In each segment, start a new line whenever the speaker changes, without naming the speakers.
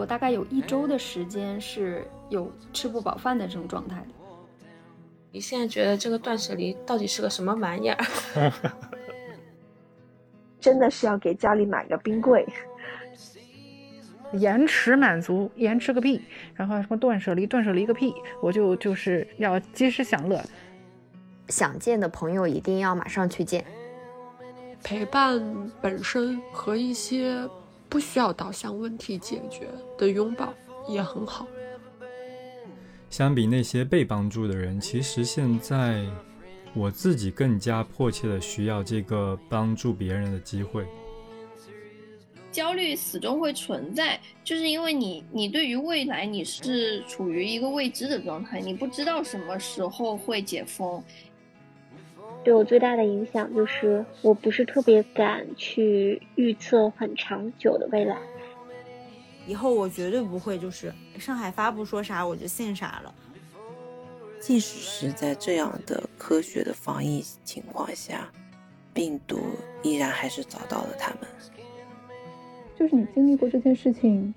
我大概有一周的时间是有吃不饱饭的这种状态的。
你现在觉得这个断舍离到底是个什么玩意儿？
真的是要给家里买个冰柜。
延迟满足，延迟个屁！然后什么断舍离，断舍离个屁！我就就是要及时享乐。
想见的朋友一定要马上去见。
陪伴本身和一些不需要导向问题解决的拥抱也很好。
相比那些被帮助的人，其实现在我自己更加迫切的需要这个帮助别人的机会。
焦虑始终会存在，就是因为你，你对于未来你是处于一个未知的状态，你不知道什么时候会解封。
对我最大的影响就是，我不是特别敢去预测很长久的未来。
以后我绝对不会就是上海发布说啥我就信啥了。
即使是在这样的科学的防疫情况下，病毒依然还是找到了他们。
就是你经历过这件事情，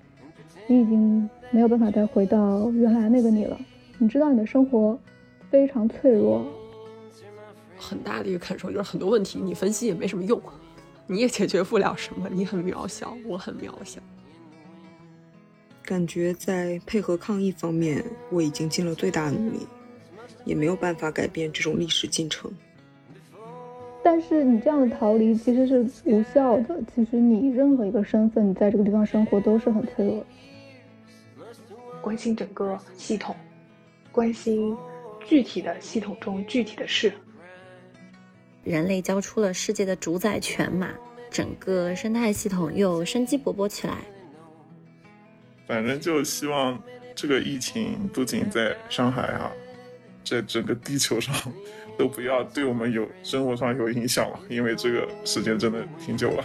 你已经没有办法再回到原来那个你了。你知道你的生活非常脆弱。
很大的一个感受就是很多问题你分析也没什么用，你也解决不了什么，你很渺小，我很渺小。
感觉在配合抗疫方面，我已经尽了最大努力，也没有办法改变这种历史进程。
但是你这样的逃离其实是无效的。其实你任何一个身份，你在这个地方生活都是很脆弱的。
关心整个系统，关心具体的系统中具体的事。
人类交出了世界的主宰权嘛，整个生态系统又生机勃勃起来。
反正就希望这个疫情不仅在上海啊，在整个地球上都不要对我们有生活上有影响了，因为这个时间真的挺久了。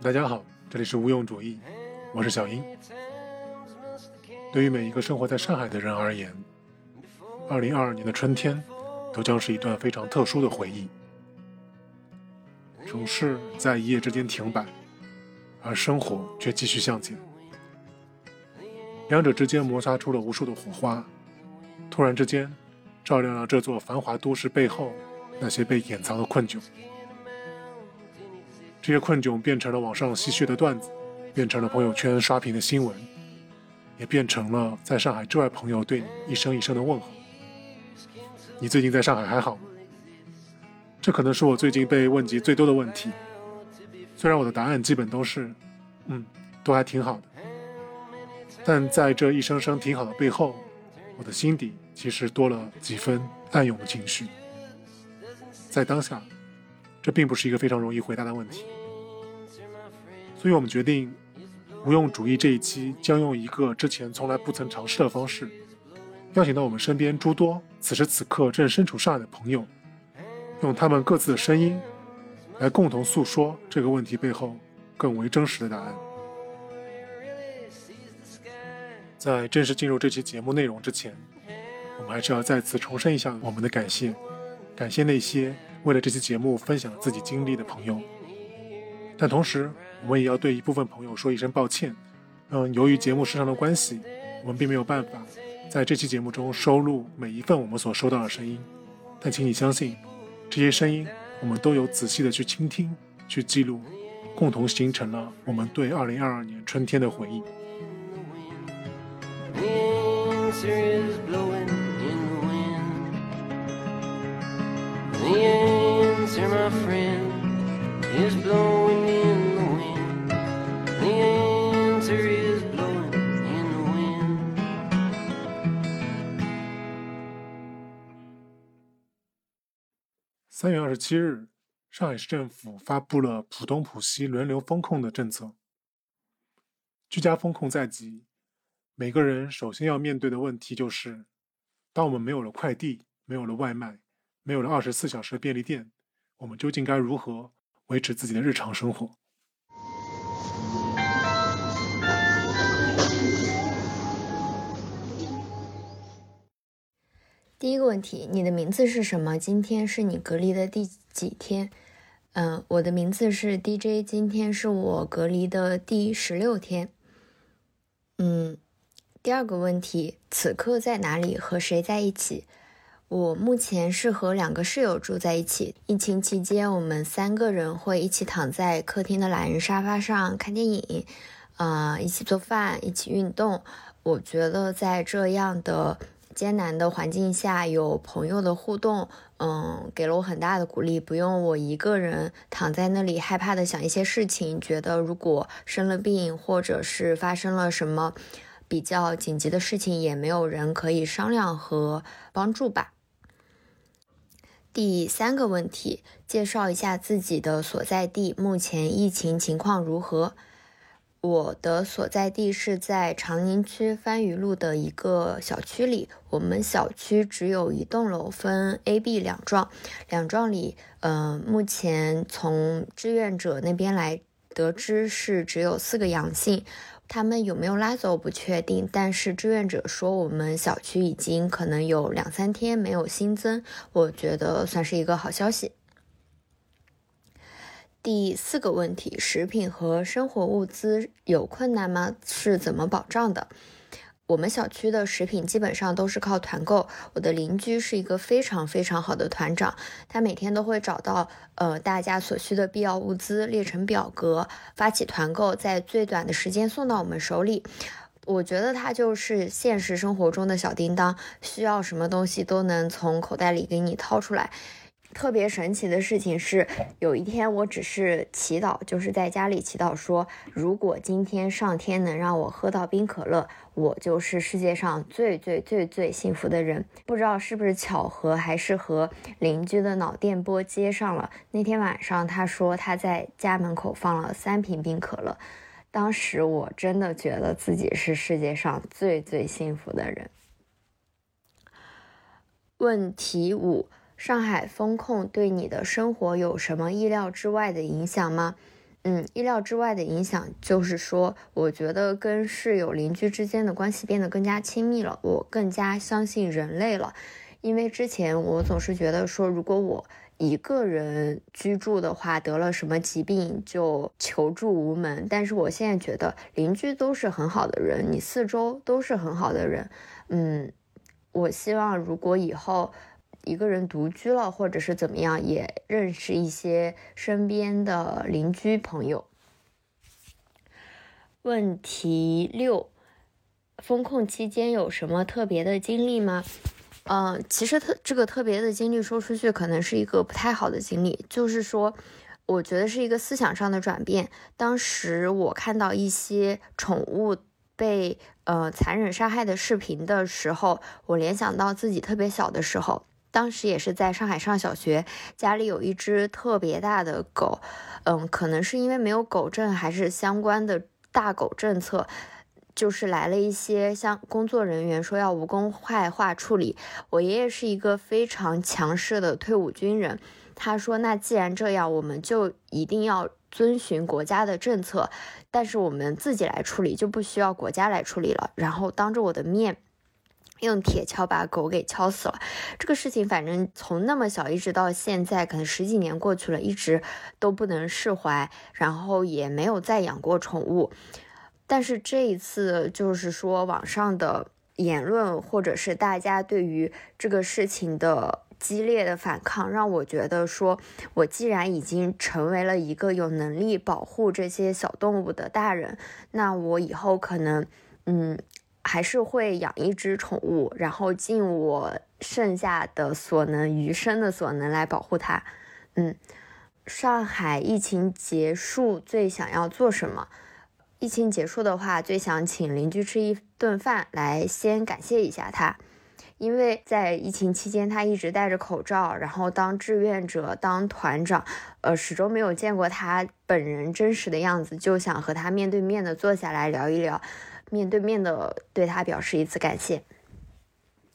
大家好，这里是无用主义，我是小英。对于每一个生活在上海的人而言，二零二二年的春天，都将是一段非常特殊的回忆。城市在一夜之间停摆，而生活却继续向前。两者之间摩擦出了无数的火花，突然之间，照亮了这座繁华都市背后那些被掩藏的困窘。这些困窘变成了网上戏谑的段子，变成了朋友圈刷屏的新闻，也变成了在上海之外朋友对你一声一声的问候。你最近在上海还好吗？这可能是我最近被问及最多的问题。虽然我的答案基本都是，嗯，都还挺好的。但在这一声声挺好的背后，我的心底其实多了几分暗涌的情绪。在当下，这并不是一个非常容易回答的问题。所以我们决定，无用主义这一期将用一个之前从来不曾尝试的方式。邀请到我们身边诸多此时此刻正身处上海的朋友，用他们各自的声音，来共同诉说这个问题背后更为真实的答案。在正式进入这期节目内容之前，我们还是要再次重申一下我们的感谢，感谢那些为了这期节目分享自己经历的朋友。但同时，我们也要对一部分朋友说一声抱歉。嗯，由于节目时长的关系，我们并没有办法。在这期节目中收录每一份我们所收到的声音，但请你相信，这些声音我们都有仔细的去倾听、去记录，共同形成了我们对2022年春天的回忆。三月二十七日，上海市政府发布了浦东、浦西轮流封控的政策。居家封控在即，每个人首先要面对的问题就是：当我们没有了快递、没有了外卖、没有了二十四小时的便利店，我们究竟该如何维持自己的日常生活？
第一个问题，你的名字是什么？今天是你隔离的第几天？
嗯，我的名字是 DJ，今天是我隔离的第十六天。嗯，第二个问题，此刻在哪里？和谁在一起？我目前是和两个室友住在一起。疫情期间，我们三个人会一起躺在客厅的懒人沙发上看电影，啊，一起做饭，一起运动。我觉得在这样的。艰难的环境下，有朋友的互动，嗯，给了我很大的鼓励。不用我一个人躺在那里害怕的想一些事情，觉得如果生了病，或者是发生了什么比较紧急的事情，也没有人可以商量和帮助吧。第三个问题，介绍一下自己的所在地，目前疫情情况如何？我的所在地是在长宁区番禺路的一个小区里。我们小区只有一栋楼，分 A、B 两幢。两幢里，嗯，目前从志愿者那边来得知是只有四个阳性。他们有没有拉走不确定，但是志愿者说我们小区已经可能有两三天没有新增，我觉得算是一个好消息。第四个问题，食品和生活物资有困难吗？是怎么保障的？我们小区的食品基本上都是靠团购。我的邻居是一个非常非常好的团长，他每天都会找到呃大家所需的必要物资，列成表格，发起团购，在最短的时间送到我们手里。我觉得他就是现实生活中的小叮当，需要什么东西都能从口袋里给你掏出来。特别神奇的事情是，有一天我只是祈祷，就是在家里祈祷说，如果今天上天能让我喝到冰可乐，我就是世界上最最最最幸福的人。不知道是不是巧合，还是和邻居的脑电波接上了。那天晚上，他说他在家门口放了三瓶冰可乐，当时我真的觉得自己是世界上最最幸福的人。问题五。上海封控对你的生活有什么意料之外的影响吗？嗯，意料之外的影响就是说，我觉得跟室友、邻居之间的关系变得更加亲密了，我更加相信人类了。因为之前我总是觉得说，如果我一个人居住的话，得了什么疾病就求助无门。但是我现在觉得，邻居都是很好的人，你四周都是很好的人。嗯，我希望如果以后。一个人独居了，或者是怎么样，也认识一些身边的邻居朋友。问题六：风控期间有什么特别的经历吗？嗯，其实特这个特别的经历说出去可能是一个不太好的经历，就是说，我觉得是一个思想上的转变。当时我看到一些宠物被呃残忍杀害的视频的时候，我联想到自己特别小的时候。当时也是在上海上小学，家里有一只特别大的狗，嗯，可能是因为没有狗证，还是相关的大狗政策，就是来了一些像工作人员说要无公害化处理。我爷爷是一个非常强势的退伍军人，他说那既然这样，我们就一定要遵循国家的政策，但是我们自己来处理就不需要国家来处理了。然后当着我的面。用铁锹把狗给敲死了，这个事情反正从那么小一直到现在，可能十几年过去了，一直都不能释怀，然后也没有再养过宠物。但是这一次，就是说网上的言论，或者是大家对于这个事情的激烈的反抗，让我觉得说，我既然已经成为了一个有能力保护这些小动物的大人，那我以后可能，嗯。还是会养一只宠物，然后尽我剩下的所能、余生的所能来保护它。嗯，上海疫情结束最想要做什么？疫情结束的话，最想请邻居吃一顿饭，来先感谢一下他，因为在疫情期间他一直戴着口罩，然后当志愿者、当团长，呃，始终没有见过他本人真实的样子，就想和他面对面的坐下来聊一聊。面对面的对他表示一次感谢。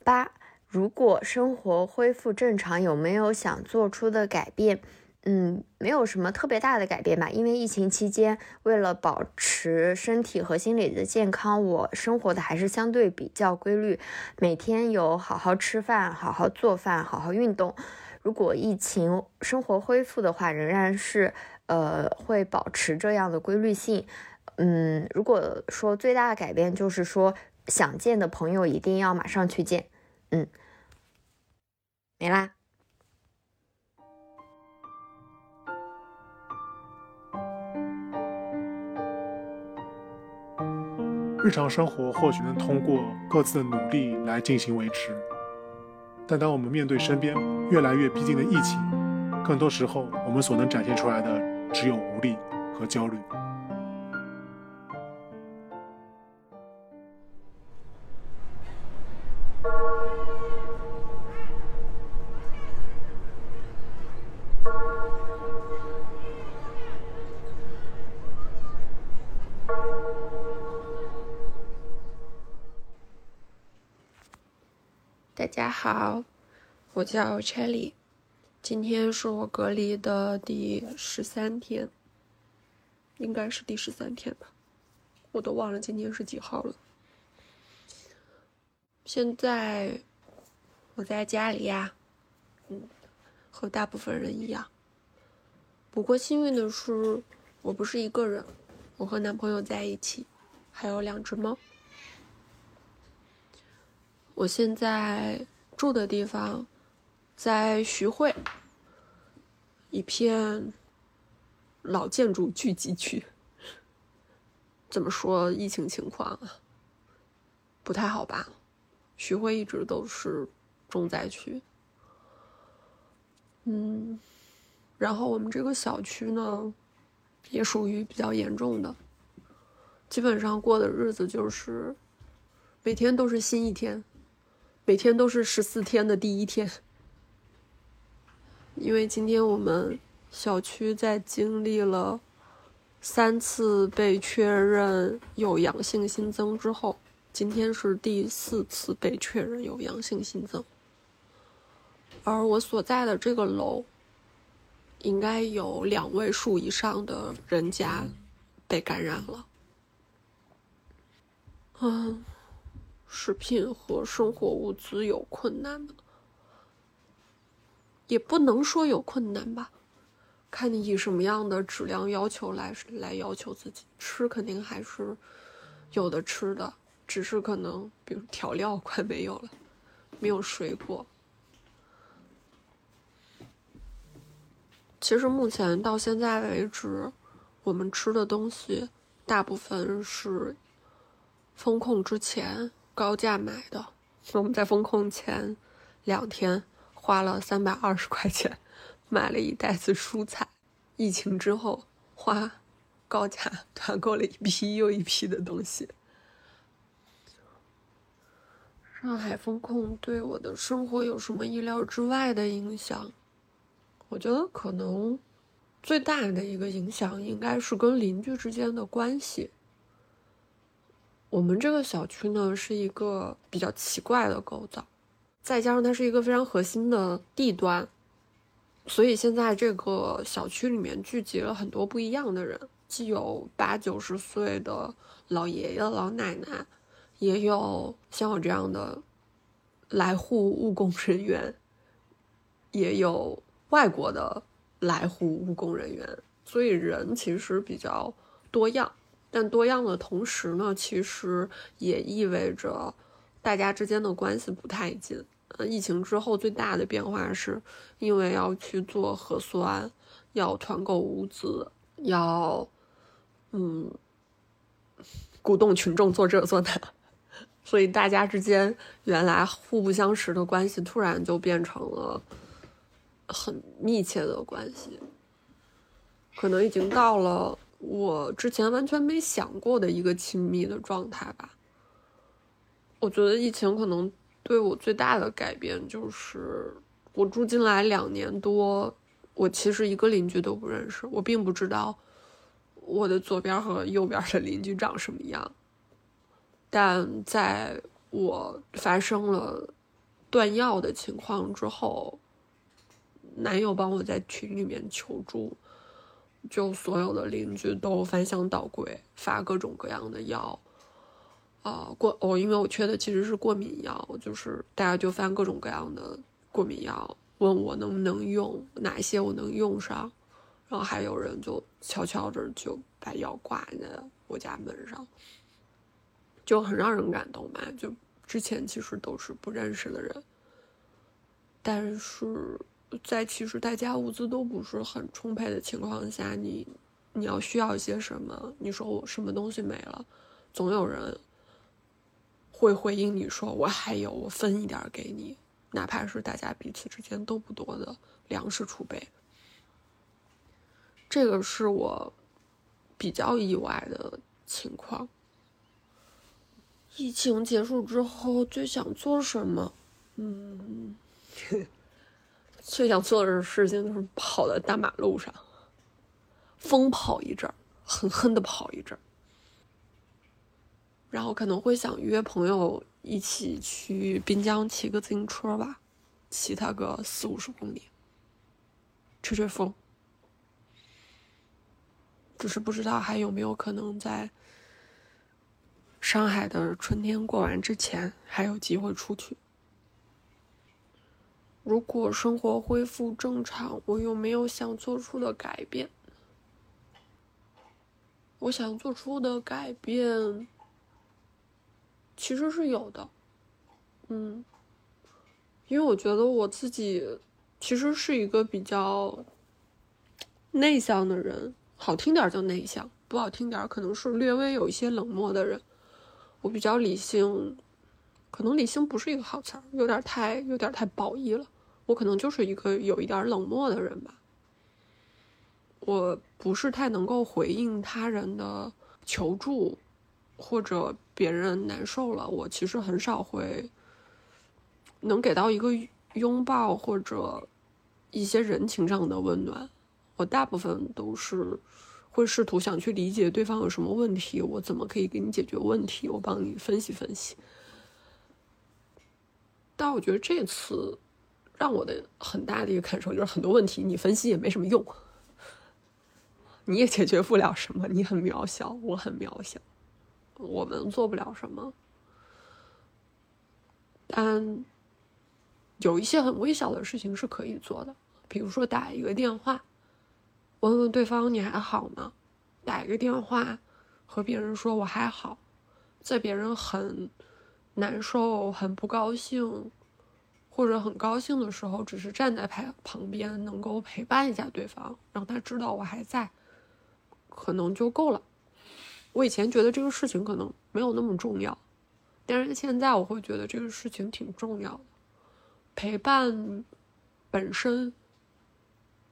八，如果生活恢复正常，有没有想做出的改变？嗯，没有什么特别大的改变吧。因为疫情期间，为了保持身体和心理的健康，我生活的还是相对比较规律，每天有好好吃饭、好好做饭、好好运动。如果疫情生活恢复的话，仍然是呃会保持这样的规律性。嗯，如果说最大的改变就是说，想见的朋友一定要马上去见。嗯，没啦。
日常生活或许能通过各自的努力来进行维持，但当我们面对身边越来越逼近的疫情，更多时候我们所能展现出来的只有无力和焦虑。
我叫 Cherry，今天是我隔离的第十三天，应该是第十三天吧，我都忘了今天是几号了。现在我在家里呀，嗯，和大部分人一样，不过幸运的是，我不是一个人，我和男朋友在一起，还有两只猫。我现在住的地方在徐汇，一片老建筑聚集区。怎么说疫情情况啊？不太好吧？徐汇一直都是重灾区。嗯，然后我们这个小区呢，也属于比较严重的，基本上过的日子就是每天都是新一天。每天都是十四天的第一天，因为今天我们小区在经历了三次被确认有阳性新增之后，今天是第四次被确认有阳性新增，而我所在的这个楼，应该有两位数以上的人家被感染了，嗯。食品和生活物资有困难的，也不能说有困难吧，看你以什么样的质量要求来来要求自己吃，肯定还是有的吃的，只是可能比如调料快没有了，没有水果。其实目前到现在为止，我们吃的东西大部分是风控之前。高价买的，我们在风控前两天花了三百二十块钱买了一袋子蔬菜。疫情之后，花高价团购了一批又一批的东西。上海风控对我的生活有什么意料之外的影响？我觉得可能最大的一个影响应该是跟邻居之间的关系。我们这个小区呢是一个比较奇怪的构造，再加上它是一个非常核心的地段，所以现在这个小区里面聚集了很多不一样的人，既有八九十岁的老爷爷老奶奶，也有像我这样的来沪务工人员，也有外国的来沪务工人员，所以人其实比较多样。但多样的同时呢，其实也意味着大家之间的关系不太近。呃，疫情之后最大的变化是，因为要去做核酸，要团购物资，要嗯鼓动群众做这做那，所以大家之间原来互不相识的关系，突然就变成了很密切的关系，可能已经到了。我之前完全没想过的一个亲密的状态吧。我觉得疫情可能对我最大的改变就是，我住进来两年多，我其实一个邻居都不认识，我并不知道我的左边和右边的邻居长什么样。但在我发生了断药的情况之后，男友帮我在群里面求助，就所有的邻居都翻箱倒柜发各种各样的药，啊过哦，因为我缺的其实是过敏药，就是大家就翻各种各样的过敏药，问我能不能用，哪一些我能用上，然后还有人就悄悄着就把药挂在我家门上，就很让人感动嘛。就之前其实都是不认识的人，但是。在其实大家物资都不是很充沛的情况下，你你要需要一些什么？你说我什么东西没了，总有人会回应你说我还有，我分一点给你，哪怕是大家彼此之间都不多的粮食储备。这个是我比较意外的情况。疫情结束之后最想做什么？嗯。最想做的事情就是跑在大马路上，疯跑一阵儿，狠狠的跑一阵儿，然后可能会想约朋友一起去滨江骑个自行车吧，骑它个四五十公里，吹吹风。只是不知道还有没有可能在上海的春天过完之前还有机会出去。如果生活恢复正常，我有没有想做出的改变？我想做出的改变其实是有的，嗯，因为我觉得我自己其实是一个比较内向的人，好听点叫内向，不好听点可能是略微有一些冷漠的人。我比较理性，可能理性不是一个好词儿，有点太有点太褒义了。我可能就是一个有一点冷漠的人吧，我不是太能够回应他人的求助，或者别人难受了，我其实很少会能给到一个拥抱或者一些人情上的温暖。我大部分都是会试图想去理解对方有什么问题，我怎么可以给你解决问题，我帮你分析分析。但我觉得这次。让我的很大的一个感受就是，很多问题你分析也没什么用，你也解决不了什么，你很渺小，我很渺小，我们做不了什么。但有一些很微小的事情是可以做的，比如说打一个电话，问问对方你还好吗？打一个电话和别人说我还好，在别人很难受、很不高兴。或者很高兴的时候，只是站在旁旁边，能够陪伴一下对方，让他知道我还在，可能就够了。我以前觉得这个事情可能没有那么重要，但是现在我会觉得这个事情挺重要的。陪伴本身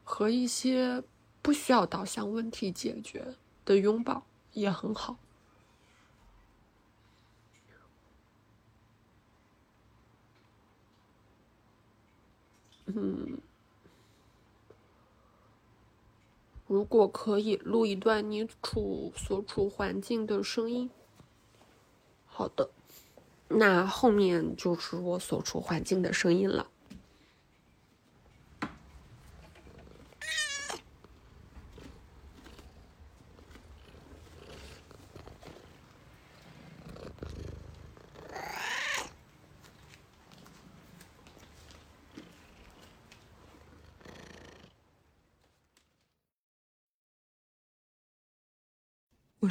和一些不需要导向问题解决的拥抱也很好。嗯，如果可以录一段你处所处环境的声音，好的，那后面就是我所处环境的声音了。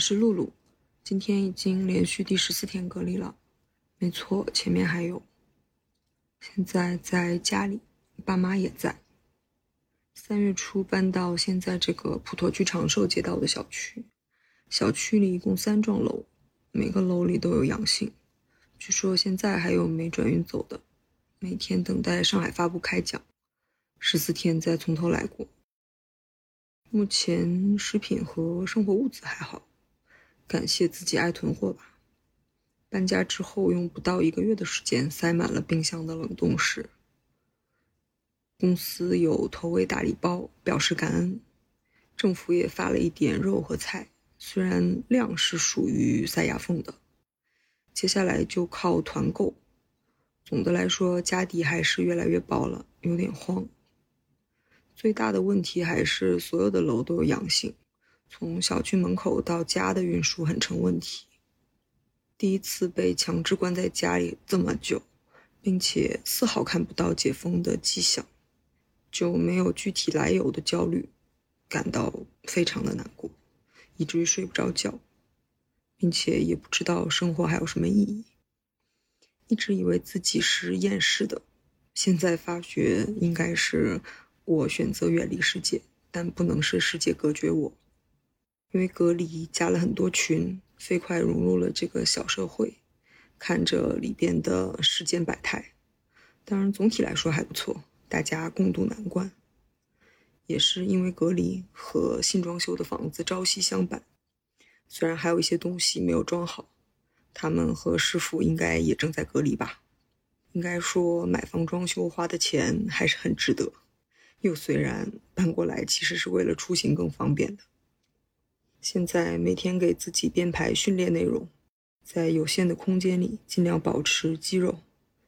是露露，今天已经连续第十四天隔离了，没错，前面还有。现在在家里，爸妈也在。三月初搬到现在这个普陀区长寿街道的小区，小区里一共三幢楼，每个楼里都有阳性，据说现在还有没转运走的，每天等待上海发布开奖，十四天再从头来过。目前食品和生活物资还好。感谢自己爱囤货吧。搬家之后，用不到一个月的时间，塞满了冰箱的冷冻室。公司有投喂大礼包，表示感恩。政府也发了一点肉和菜，虽然量是属于塞牙缝的。接下来就靠团购。总的来说，家底还是越来越薄了，有点慌。最大的问题还是所有的楼都有阳性，从小区门口到家的运输很成问题。第一次被强制关在家里这么久，并且丝毫看不到解封的迹象，就没有具体来由的焦虑，感到非常的难过，以至于睡不着觉，并且也不知道生活还有什么意义。一直以为自己是厌世的，现在发觉应该是。我选择远离世界，但不能是世界隔绝我。因为隔离加了很多群，飞快融入了这个小社会，看着里边的世间百态。当然，总体来说还不错，大家共度难关。也是因为隔离和新装修的房子朝夕相伴，虽然还有一些东西没有装好，他们和师傅应该也正在隔离吧。应该说，买房装修花的钱还是很值得。又虽然搬过来其实是为了出行更方便的，现在每天给自己编排训练内容，在有限的空间里尽量保持肌肉，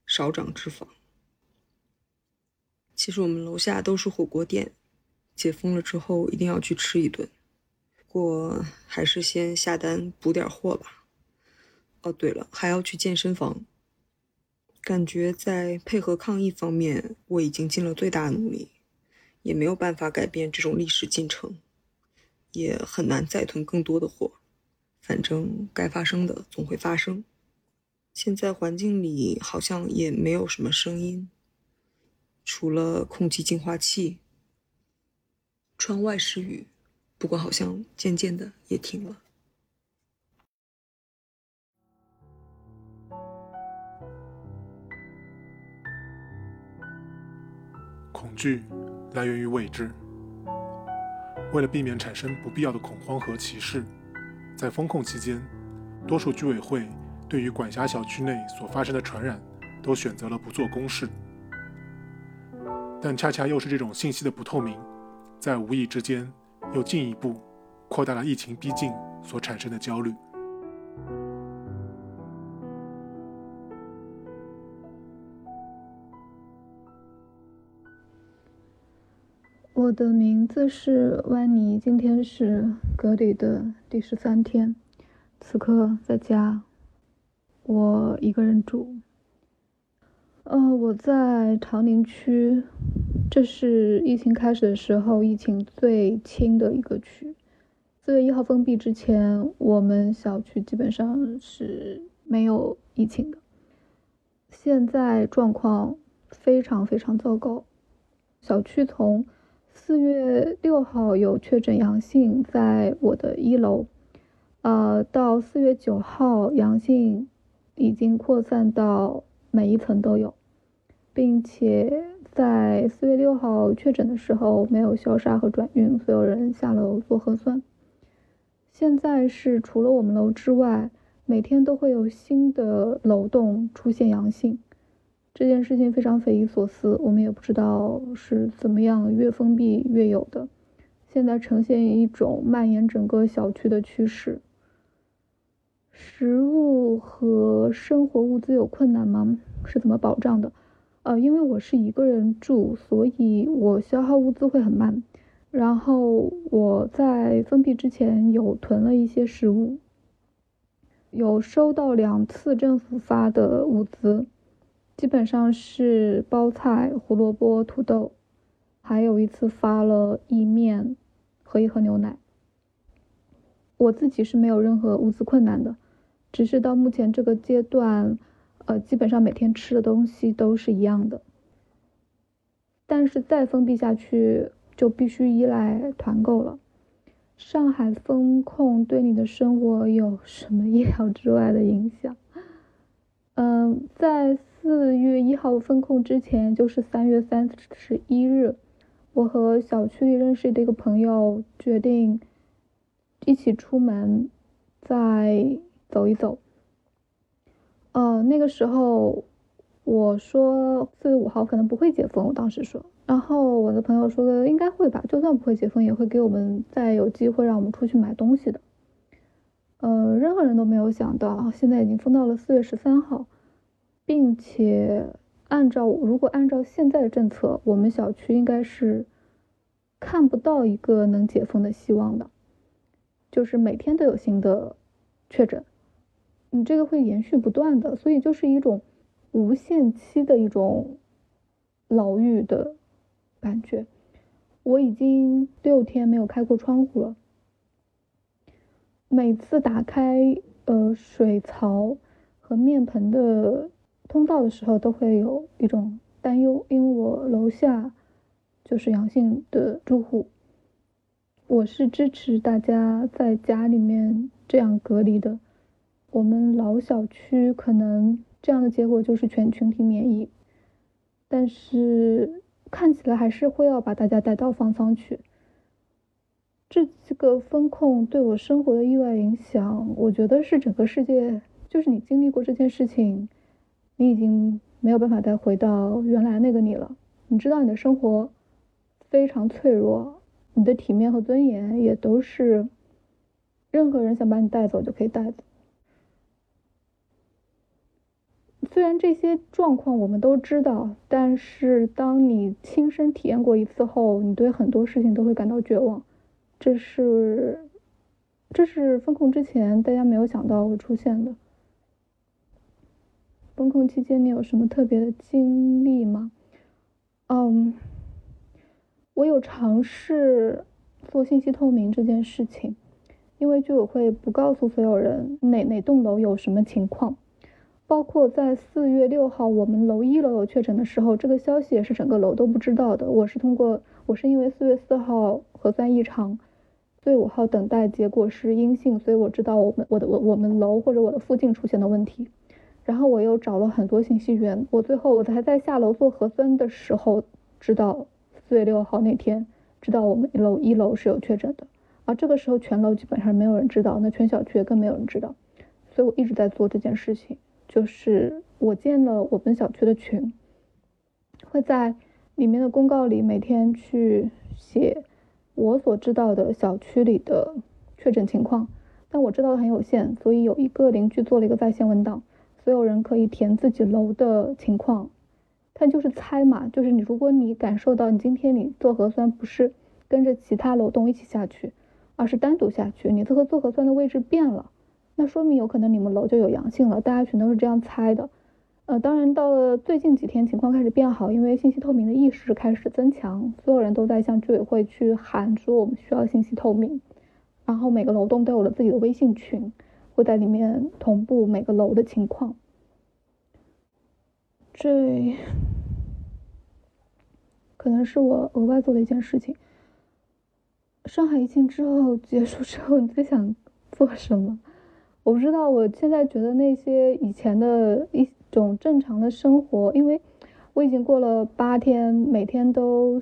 少长脂肪。其实我们楼下都是火锅店，解封了之后一定要去吃一顿，不过还是先下单补点货吧。哦，对了，还要去健身房。感觉在配合抗疫方面，我已经尽了最大努力。也没有办法改变这种历史进程，也很难再囤更多的货。反正该发生的总会发生。现在环境里好像也没有什么声音，除了空气净化器。窗外是雨，不过好像渐渐的也停了。
恐惧。来源于未知。为了避免产生不必要的恐慌和歧视，在封控期间，多数居委会对于管辖小区内所发生的传染，都选择了不做公示。但恰恰又是这种信息的不透明，在无意之间又进一步扩大了疫情逼近所产生的焦虑。
我的名字是万妮，今天是隔离的第十三天，此刻在家，我一个人住。呃，我在长宁区，这是疫情开始的时候疫情最轻的一个区。四月一号封闭之前，我们小区基本上是没有疫情的。现在状况非常非常糟糕，小区从四月六号有确诊阳性，在我的一楼，呃，到四月九号阳性已经扩散到每一层都有，并且在四月六号确诊的时候没有消杀和转运，所有人下楼做核酸。现在是除了我们楼之外，每天都会有新的楼栋出现阳性。这件事情非常匪夷所思，我们也不知道是怎么样越封闭越有的。现在呈现一种蔓延整个小区的趋势。食物和生活物资有困难吗？是怎么保障的？呃，因为我是一个人住，所以我消耗物资会很慢。然后我在封闭之前有囤了一些食物，有收到两次政府发的物资。基本上是包菜、胡萝卜、土豆，还有一次发了意面和一盒牛奶。我自己是没有任何物资困难的，只是到目前这个阶段，呃，基本上每天吃的东西都是一样的。但是再封闭下去，就必须依赖团购了。上海封控对你的生活有什么意料之外的影响？嗯，在。四月一号封控之前，就是三月三十一日，我和小区里认识的一个朋友决定一起出门，再走一走。呃，那个时候我说四月五号可能不会解封，我当时说，然后我的朋友说的应该会吧，就算不会解封，也会给我们再有机会让我们出去买东西的。呃，任何人都没有想到，现在已经封到了四月十三号。并且按照如果按照现在的政策，我们小区应该是看不到一个能解封的希望的，就是每天都有新的确诊，你这个会延续不断的，所以就是一种无限期的一种牢狱的感觉。我已经六天没有开过窗户了，每次打开呃水槽和面盆的通道的时候，都会有一种担忧，因为我楼下就是阳性的住户。我是支持大家在家里面这样隔离的。我们老小区可能这样的结果就是全群体免疫，但是。看起来还是会要把大家带到方舱去。这这个风控对我生活的意外影响，我觉得是整个世界，就是你经历过这件事情，你已经没有办法再回到原来那个你了。你知道你的生活非常脆弱，你的体面和尊严也都是任何人想把你带走就可以带走。虽然这些状况我们都知道，但是当你亲身体验过一次后，你对很多事情都会感到绝望。这是，这是风控之前大家没有想到会出现的。风控期间你有什么特别的经历吗？嗯，我有尝试做信息透明这件事情，因为居委会不告诉所有人哪哪栋楼有什么情况。包括在四月六号我们楼一楼有确诊的时候，这个消息也是整个楼都不知道的。我是通过，我是因为四月四号核酸异常，四月五号等待结果是阴性，所以我知道我们我的我我们楼或者我的附近出现的问题。然后我又找了很多信息源，我最后我才在下楼做核酸的时候知道四月六号那天知道我们楼一楼是有确诊的，而这个时候全楼基本上没有人知道，那全小区也更没有人知道，所以我一直在做这件事情。就是我建了我们小区的群，会在里面的公告里每天去写我所知道的小区里的确诊情况，但我知道的很有限，所以有一个邻居做了一个在线文档，所有人可以填自己楼的情况，他就是猜嘛，就是你如果你感受到你今天你做核酸不是跟着其他楼栋一起下去，而是单独下去，你这个做核酸的位置变了。那说明有可能你们楼就有阳性了，大家全都是这样猜的。呃，当然到了最近几天情况开始变好，因为信息透明的意识开始增强，所有人都在向居委会去喊说我们需要信息透明。然后每个楼栋都有了自己的微信群，会在里面同步每个楼的情况。这可能是我额外做的一件事情。上海疫情之后结束之后，你最想做什么？我不知道，我现在觉得那些以前的一种正常的生活，因为我已经过了八天，每天都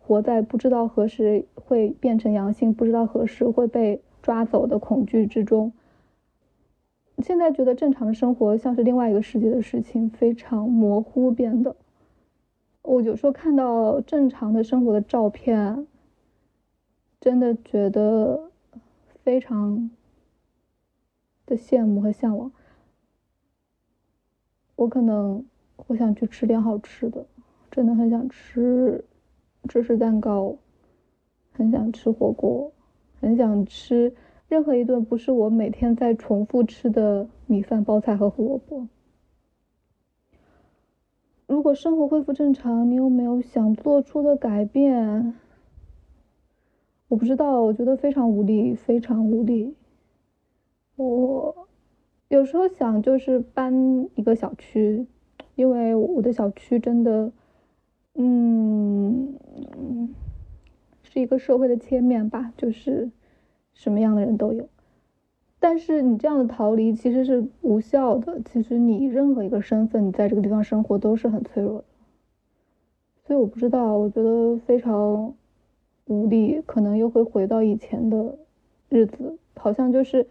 活在不知道何时会变成阳性，不知道何时会被抓走的恐惧之中。现在觉得正常的生活像是另外一个世界的事情，非常模糊变得。我有时候看到正常的生活的照片，真的觉得非常。的羡慕和向往，我可能我想去吃点好吃的，真的很想吃芝士蛋糕，很想吃火锅，很想吃任何一顿不是我每天在重复吃的米饭、包菜和胡萝卜。如果生活恢复正常，你有没有想做出的改变？我不知道，我觉得非常无力，非常无力。我有时候想，就是搬一个小区，因为我的小区真的，嗯，是一个社会的切面吧，就是什么样的人都有。但是你这样的逃离其实是无效的。其实你任何一个身份，你在这个地方生活都是很脆弱的。所以我不知道，我觉得非常无力，可能又会回到以前的日子，好像就是。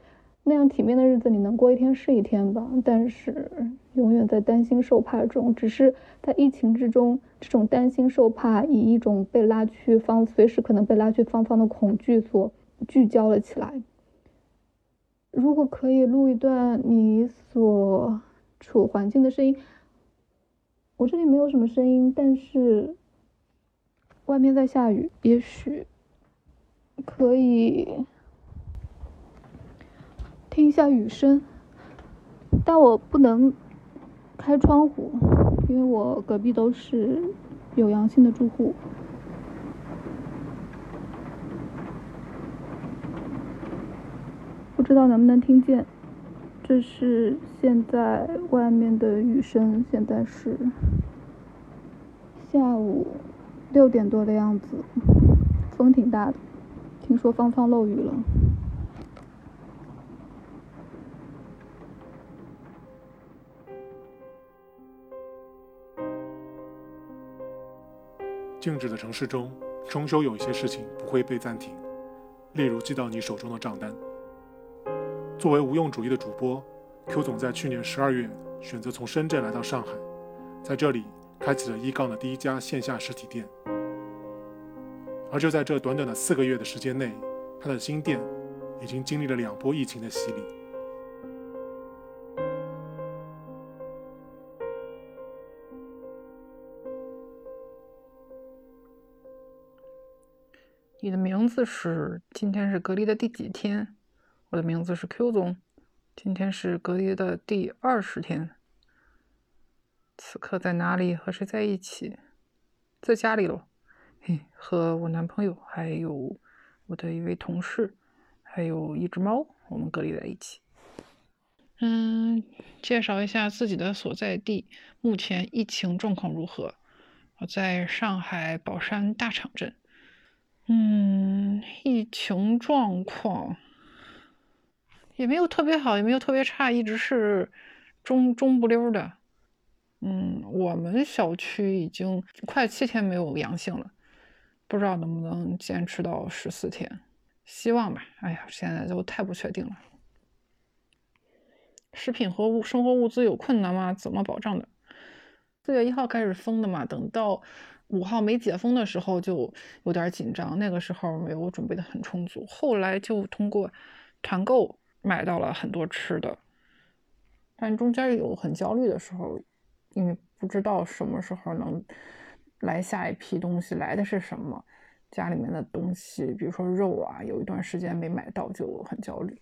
那样体面的日子，你能过一天是一天吧。但是永远在担心受怕中，只是在疫情之中，这种担心受怕以一种被拉去方，随时可能被拉去方方的恐惧所聚焦了起来。如果可以录一段你所处环境的声音，我这里没有什么声音，但是外面在下雨，也许可以听一下雨声，但我不能开窗户，因为我隔壁都是有阳性的住户。不知道能不能听见？这是现在外面的雨声，现在是下午六点多的样子，风挺大的，听说芳芳漏雨了。
静止的城市中，终究有一些事情不会被暂停，例如寄到你手中的账单。作为无用主义的主播，Q 总在去年十二月选择从深圳来到上海，在这里开启了一杠的第一家线下实体店。而就在这短短的四个月的时间内，他的新店已经经历了两波疫情的洗礼。
你的名字是？今天是隔离的第几天？我的名字是 Q 总，今天是隔离的第二十天。此刻在哪里？和谁在一起？在家里喽，嘿，和我男朋友，还有我的一位同事，还有一只猫，我们隔离在一起。嗯，介绍一下自己的所在地，目前疫情状况如何？我在上海宝山大场镇。嗯，疫情状况。也没有特别好，也没有特别差，一直是中中不溜的。嗯，我们小区已经快七天没有阳性了，不知道能不能坚持到十四天，希望吧。哎呀，现在都太不确定了。食品和物生活物资有困难吗？怎么保障的？四月一号开始封的嘛，等到五号没解封的时候就有点紧张，那个时候没有准备的很充足，后来就通过团购。买到了很多吃的，但中间有很焦虑的时候，因为不知道什么时候能来下一批东西，来的是什么，家里面的东西，比如说肉啊，有一段时间没买到就很焦虑。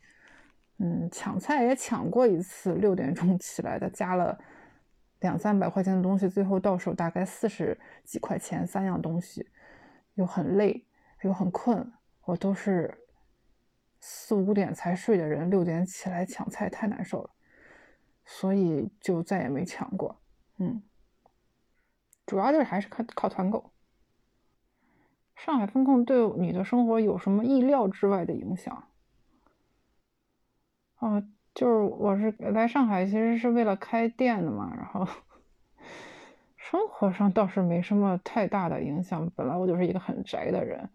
嗯，抢菜也抢过一次，六点钟起来的，加了两三百块钱的东西，最后到手大概四十几块钱，三样东西，又很累又很困，我都是。四五点才睡的人，六点起来抢菜太难受了，所以就再也没抢过。嗯，主要就是还是靠靠团购。上海风控对你的生活有什么意料之外的影响？啊，就是我是来上海其实是为了开店的嘛，然后生活上倒是没什么太大的影响。本来我就是一个很宅的人。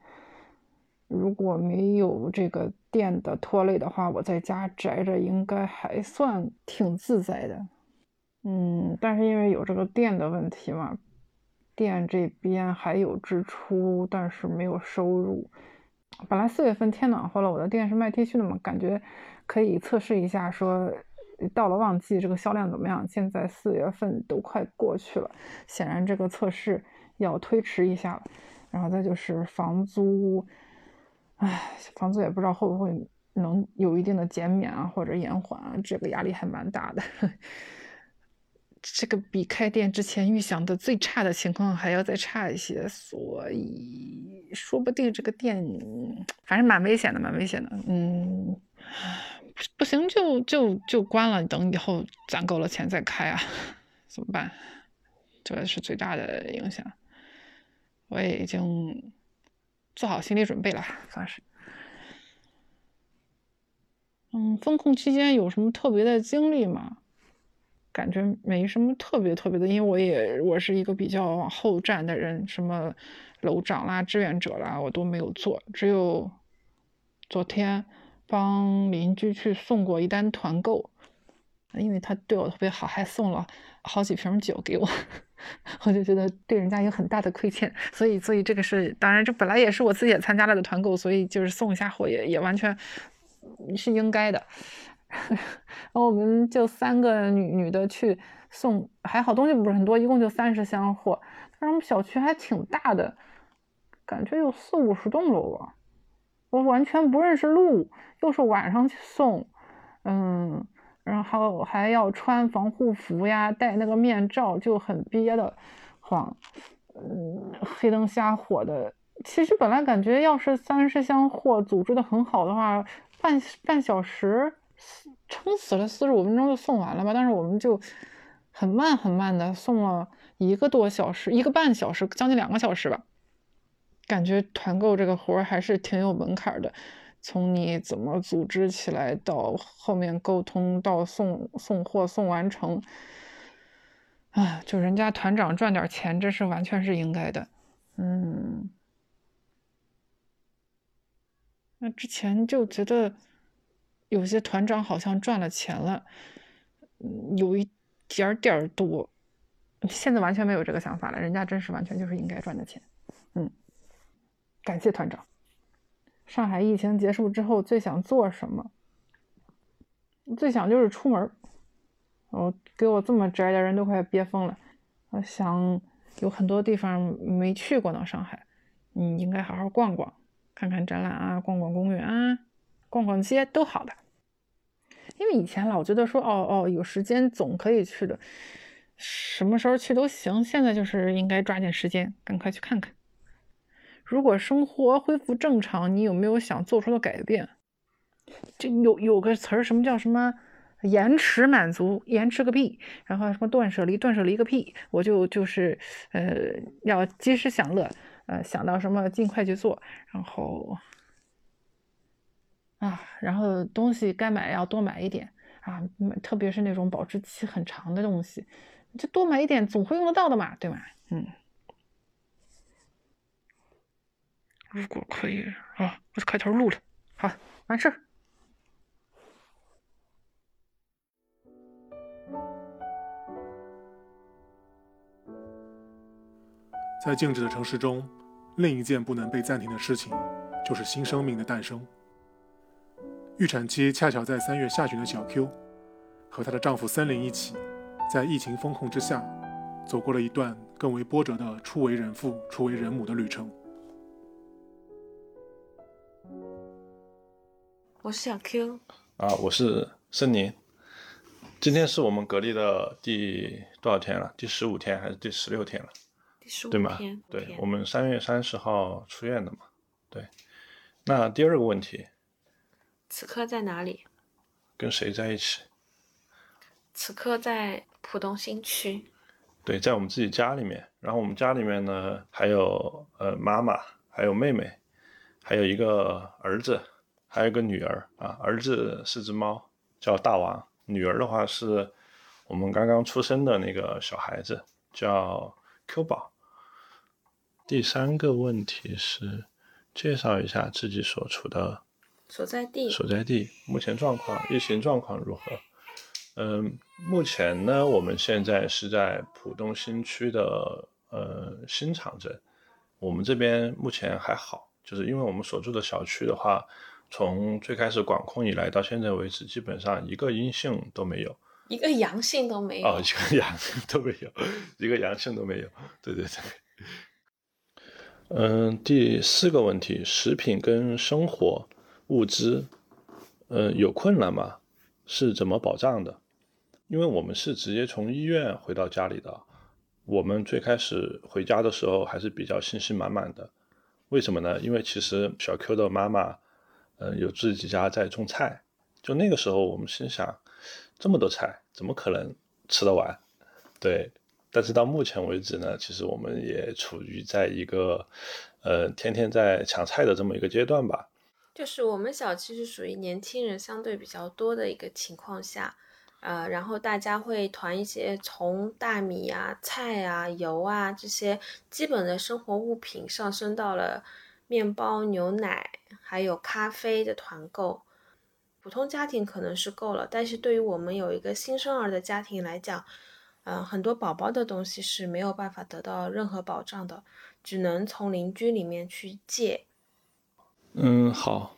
如果没有这个店的拖累的话，我在家宅着应该还算挺自在的。嗯，但是因为有这个店的问题嘛，店这边还有支出，但是没有收入。本来四月份天暖和了，我的店是卖 T 恤的嘛，感觉可以测试一下，说到了旺季这个销量怎么样。现在四月份都快过去了，显然这个测试要推迟一下了。然后再就是房租。唉，房租也不知道会不会能有一定的减免啊，或者延缓啊，这个压力还蛮大的。这个比开店之前预想的最差的情况还要再差一些，所以说不定这个店反正蛮危险的，蛮危险的。嗯，不行就就就关了，等以后攒够了钱再开啊，怎么办？这个是最大的影响。我也已经。做好心理准备了，算是。嗯，风控期间有什么特别的经历吗？感觉没什么特别特别的，因为我也我是一个比较往后站的人，什么楼长啦、志愿者啦，我都没有做。只有昨天帮邻居去送过一单团购，因为他对我特别好，还送了好几瓶酒给我。我就觉得对人家有很大的亏欠，所以，所以这个是当然，这本来也是我自己也参加了的团购，所以就是送一下货也也完全是应该的。然后我们就三个女女的去送，还好东西不是很多，一共就三十箱货。但是我们小区还挺大的，感觉有四五十栋楼吧。我完全不认识路，又是晚上去送，嗯，然后还要穿防护服呀，戴那个面罩，就很憋得慌。嗯，黑灯瞎火的。其实本来感觉要是三十箱货组织的很好的话，半半小时，撑死了四十五分钟就送完了吧。但是我们就很慢很慢的送了一个多小时，一个半小时，将近两个小时吧。感觉团购这个活儿还是挺有门槛的，从你怎么组织起来，到后面沟通，到送送货送完成，啊，就人家团长赚点钱，这是完全是应该的。嗯，那之前就觉得有些团长好像赚了钱了，有一点点多，现在完全没有这个想法了，人家真是完全就是应该赚的钱，嗯。感谢团长。上海疫情结束之后，最想做什么？最想就是出门。我给我这么宅的人都快憋疯了。我想有很多地方没去过呢，上海，你应该好好逛逛，看看展览啊，逛逛公园啊，逛逛街都好的。因为以前老觉得说，哦哦，有时间总可以去的，什么时候去都行。现在就是应该抓紧时间，赶快去看看。如果生活恢复正常，你有没有想做出的改变？就有有个词儿，什么叫什么延迟满足？延迟个屁！然后什么断舍离？断舍离个屁！我就就是呃，要及时享乐，呃，想到什么尽快去做，然后啊，然后东西该买要多买一点啊，特别是那种保质期很长的东西，就多买一点，总会用得到的嘛，对吗？嗯。如果可以啊，我就开头录了。好，完事儿。
在静止的城市中，另一件不能被暂停的事情，就是新生命的诞生。预产期恰巧在三月下旬的小 Q，和她的丈夫森林一起，在疫情风控之下，走过了一段更为波折的初为人父、初为人母的旅程。
我是小 Q
啊，我是森林。今天是我们隔离的第多少天了？第十五天还是第十六天了？
第十五
天。对，我们三月三十号出院的嘛。对。那第二个问题，
此刻在哪里？
跟谁在一起？
此刻在浦东新区。
对，在我们自己家里面。然后我们家里面呢，还有呃妈妈，还有妹妹，还有一个儿子。还有一个女儿啊，儿子是只猫，叫大王；女儿的话是我们刚刚出生的那个小孩子，叫 Q 宝。第三个问题是介绍一下自己所处的
所在地，
所在地目前状况，疫情状况如何？嗯，目前呢，我们现在是在浦东新区的呃新场镇，我们这边目前还好，就是因为我们所住的小区的话。从最开始管控以来到现在为止，基本上一个阴性都没有，
一个阳性都没有。
哦，一个阳性都没有，一个阳性都没有。对对对。嗯，第四个问题，食品跟生活物资，嗯，有困难吗？是怎么保障的？因为我们是直接从医院回到家里的，我们最开始回家的时候还是比较信心满满的。为什么呢？因为其实小 Q 的妈妈。嗯，有自己家在种菜，就那个时候我们心想，这么多菜怎么可能吃得完？对，但是到目前为止呢，其实我们也处于在一个，呃，天天在抢菜的这么一个阶段吧。
就是我们小区是属于年轻人相对比较多的一个情况下，呃，然后大家会团一些从大米啊、菜啊、油啊这些基本的生活物品上升到了。面包、牛奶还有咖啡的团购，普通家庭可能是够了，但是对于我们有一个新生儿的家庭来讲，嗯，很多宝宝的东西是没有办法得到任何保障的，只能从邻居里面去借。
嗯，好。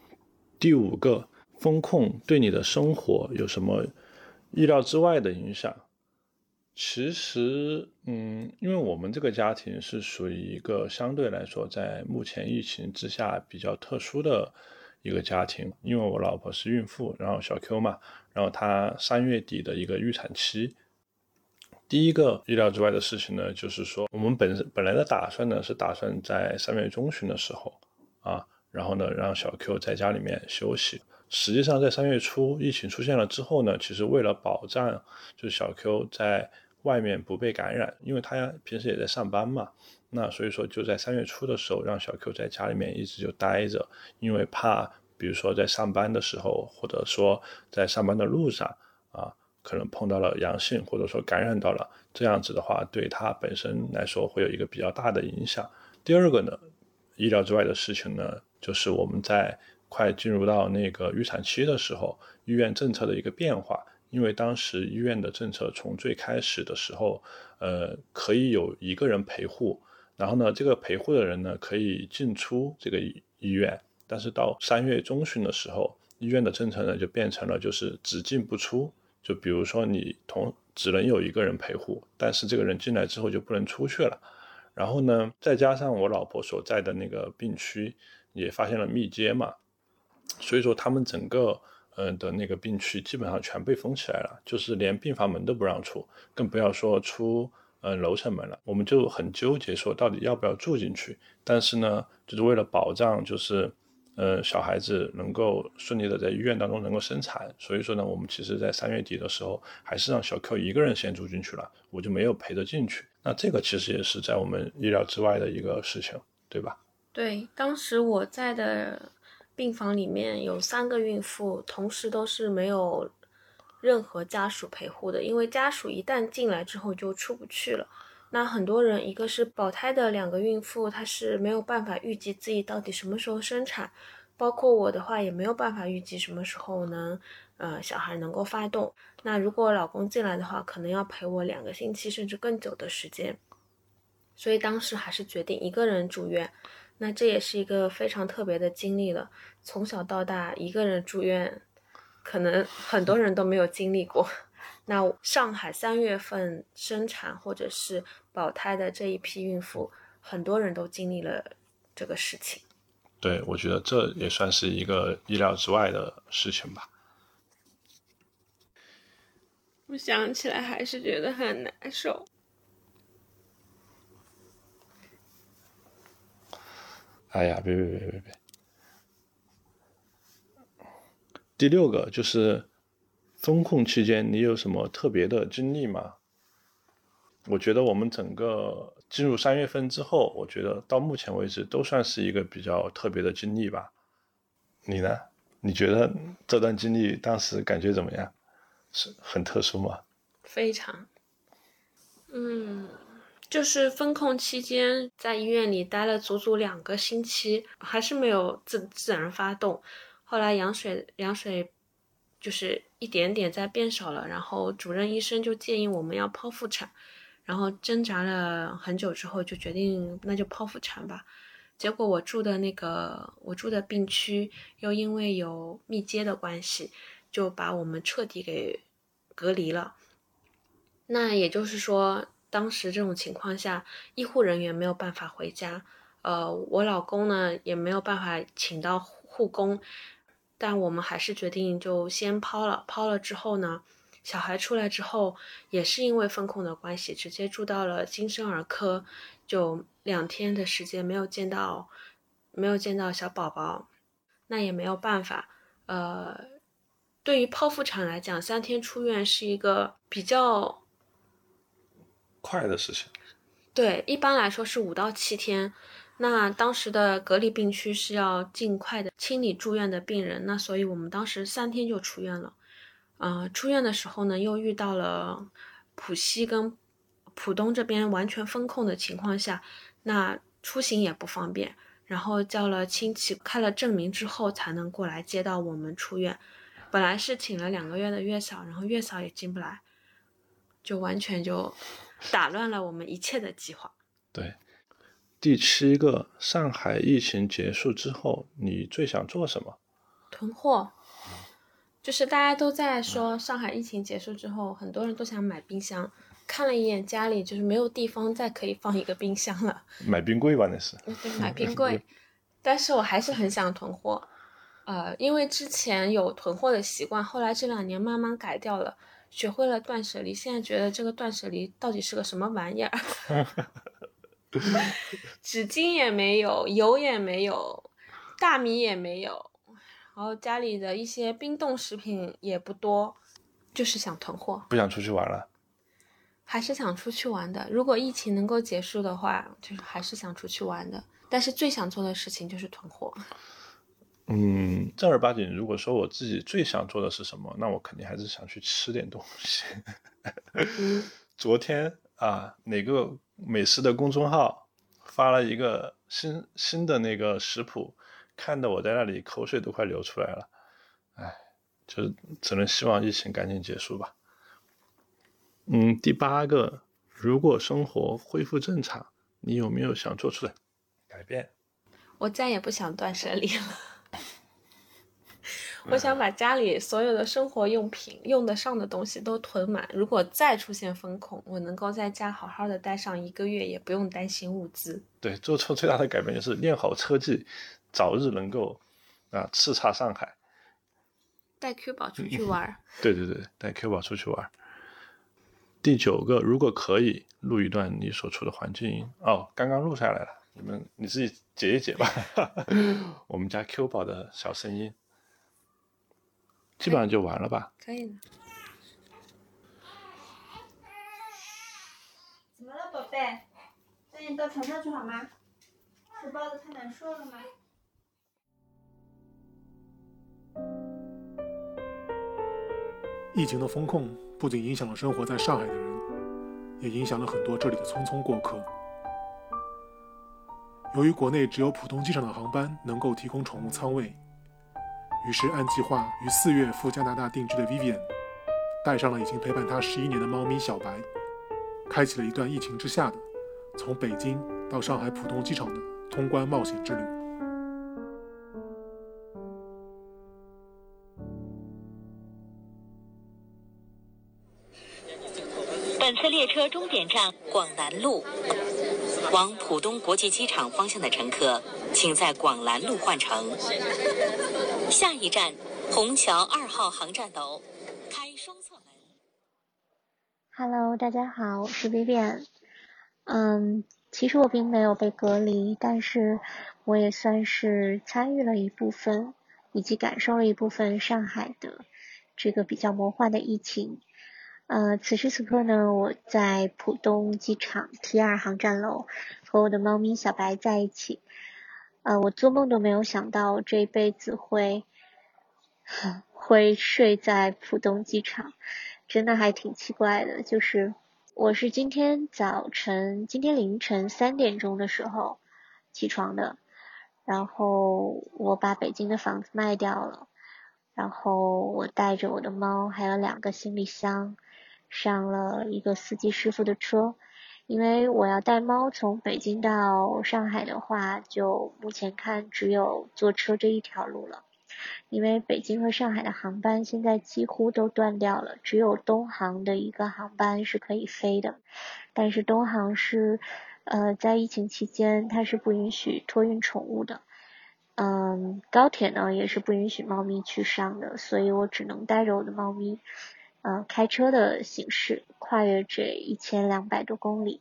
第五个，风控对你的生活有什么意料之外的影响？其实，嗯，因为我们这个家庭是属于一个相对来说在目前疫情之下比较特殊的一个家庭，因为我老婆是孕妇，然后小 Q 嘛，然后她三月底的一个预产期。第一个意料之外的事情呢，就是说我们本本来的打算呢是打算在三月中旬的时候啊，然后呢让小 Q 在家里面休息。实际上在三月初疫情出现了之后呢，其实为了保障就是小 Q 在外面不被感染，因为他平时也在上班嘛，那所以说就在三月初的时候让小 Q 在家里面一直就待着，因为怕比如说在上班的时候，或者说在上班的路上啊。可能碰到了阳性，或者说感染到了，这样子的话，对他本身来说会有一个比较大的影响。第二个呢，意料之外的事情呢，就是我们在快进入到那个预产期的时候，医院政策的一个变化。因为当时医院的政策从最开始的时候，呃，可以有一个人陪护，然后呢，这个陪护的人呢可以进出这个医院。但是到三月中旬的时候，医院的政策呢就变成了就是只进不出。就比如说，你同只能有一个人陪护，但是这个人进来之后就不能出去了。然后呢，再加上我老婆所在的那个病区也发现了密接嘛，所以说他们整个嗯的那个病区基本上全被封起来了，就是连病房门都不让出，更不要说出嗯楼层门了。我们就很纠结，说到底要不要住进去？但是呢，就是为了保障，就是。呃，小孩子能够顺利的在医院当中能够生产，所以说呢，我们其实在三月底的时候，还是让小 Q 一个人先住进去了，我就没有陪着进去。那这个其实也是在我们意料之外的一个事情，对吧？
对，当时我在的病房里面有三个孕妇，同时都是没有任何家属陪护的，因为家属一旦进来之后就出不去了。那很多人，一个是保胎的两个孕妇，她是没有办法预计自己到底什么时候生产，包括我的话也没有办法预计什么时候能，呃，小孩能够发动。那如果老公进来的话，可能要陪我两个星期甚至更久的时间，所以当时还是决定一个人住院。那这也是一个非常特别的经历了，从小到大一个人住院，可能很多人都没有经历过。那上海三月份生产或者是保胎的这一批孕妇，很多人都经历了这个事情。
对，我觉得这也算是一个意料之外的事情吧。
我想起来还是觉得很难受。
哎呀，别别别别别！第六个就是。风控期间，你有什么特别的经历吗？我觉得我们整个进入三月份之后，我觉得到目前为止都算是一个比较特别的经历吧。你呢？你觉得这段经历当时感觉怎么样？是很特殊吗？
非常。嗯，就是风控期间在医院里待了足足两个星期，还是没有自自然发动。后来羊水羊水。就是一点点在变少了，然后主任医生就建议我们要剖腹产，然后挣扎了很久之后就决定那就剖腹产吧。结果我住的那个我住的病区又因为有密接的关系，就把我们彻底给隔离了。那也就是说，当时这种情况下，医护人员没有办法回家，呃，我老公呢也没有办法请到护工。但我们还是决定就先抛了。抛了之后呢，小孩出来之后，也是因为风控的关系，直接住到了新生儿科，就两天的时间没有见到，没有见到小宝宝，那也没有办法。呃，对于剖腹产来讲，三天出院是一个比较
快的事情。
对，一般来说是五到七天。那当时的隔离病区是要尽快的清理住院的病人，那所以我们当时三天就出院了。呃，出院的时候呢，又遇到了浦西跟浦东这边完全封控的情况下，那出行也不方便，然后叫了亲戚开了证明之后才能过来接到我们出院。本来是请了两个月的月嫂，然后月嫂也进不来，就完全就打乱了我们一切的计划。
对。第七个，上海疫情结束之后，你最想做什么？
囤货，就是大家都在说上海疫情结束之后，很多人都想买冰箱，看了一眼家里，就是没有地方再可以放一个冰箱了。
买冰柜吧，那是。
对，买 冰柜。但是我还是很想囤货，呃，因为之前有囤货的习惯，后来这两年慢慢改掉了，学会了断舍离。现在觉得这个断舍离到底是个什么玩意儿？纸巾也没有，油也没有，大米也没有，然后家里的一些冰冻食品也不多，就是想囤货。
不想出去玩了。
还是想出去玩的。如果疫情能够结束的话，就是还是想出去玩的。但是最想做的事情就是囤货。
嗯，正儿八经，如果说我自己最想做的是什么，那我肯定还是想去吃点东西。昨天啊，哪个美食的公众号发了一个新新的那个食谱，看得我在那里口水都快流出来了。哎，就只能希望疫情赶紧结束吧。嗯，第八个，如果生活恢复正常，你有没有想做出的改变？
我再也不想断舍离了。我想把家里所有的生活用品用得上的东西都囤满。如果再出现风控，我能够在家好好的待上一个月，也不用担心物资。
对，做出最大的改变就是练好车技，早日能够啊叱咤上海。
带 Q 宝出去玩。
对对对，带 Q 宝出去玩。第九个，如果可以录一段你所处的环境音哦，刚刚录下来了，你们你自己解一解吧。我们家 Q 宝的小声音，基本上就完了吧？
可以了。
怎么了，宝贝？那你到床上去好吗？吃包子太难受了吗？
疫情的风控。不仅影响了生活在上海的人，也影响了很多这里的匆匆过客。由于国内只有浦东机场的航班能够提供宠物舱位，于是按计划于四月赴加拿大定居的 Vivian，带上了已经陪伴他十一年的猫咪小白，开启了一段疫情之下的从北京到上海浦东机场的通关冒险之旅。
本次列车终点站广南路，往浦东国际机场方向的乘客，请在广兰路换乘。下一站，虹桥二号航站楼，开双侧门。
Hello，大家好，我是 Vivian。嗯，其实我并没有被隔离，但是我也算是参与了一部分，以及感受了一部分上海的这个比较魔幻的疫情。呃，此时此刻呢，我在浦东机场 T 二航站楼，和我的猫咪小白在一起。呃，我做梦都没有想到我这一辈子会 会睡在浦东机场，真的还挺奇怪的。就是我是今天早晨，今天凌晨三点钟的时候起床的，然后我把北京的房子卖掉了，然后我带着我的猫还有两个行李箱。上了一个司机师傅的车，因为我要带猫从北京到上海的话，就目前看只有坐车这一条路了。因为北京和上海的航班现在几乎都断掉了，只有东航的一个航班是可以飞的，但是东航是呃在疫情期间它是不允许托运宠物的，嗯，高铁呢也是不允许猫咪去上的，所以我只能带着我的猫咪。呃，开车的形式跨越这一千两百多公里，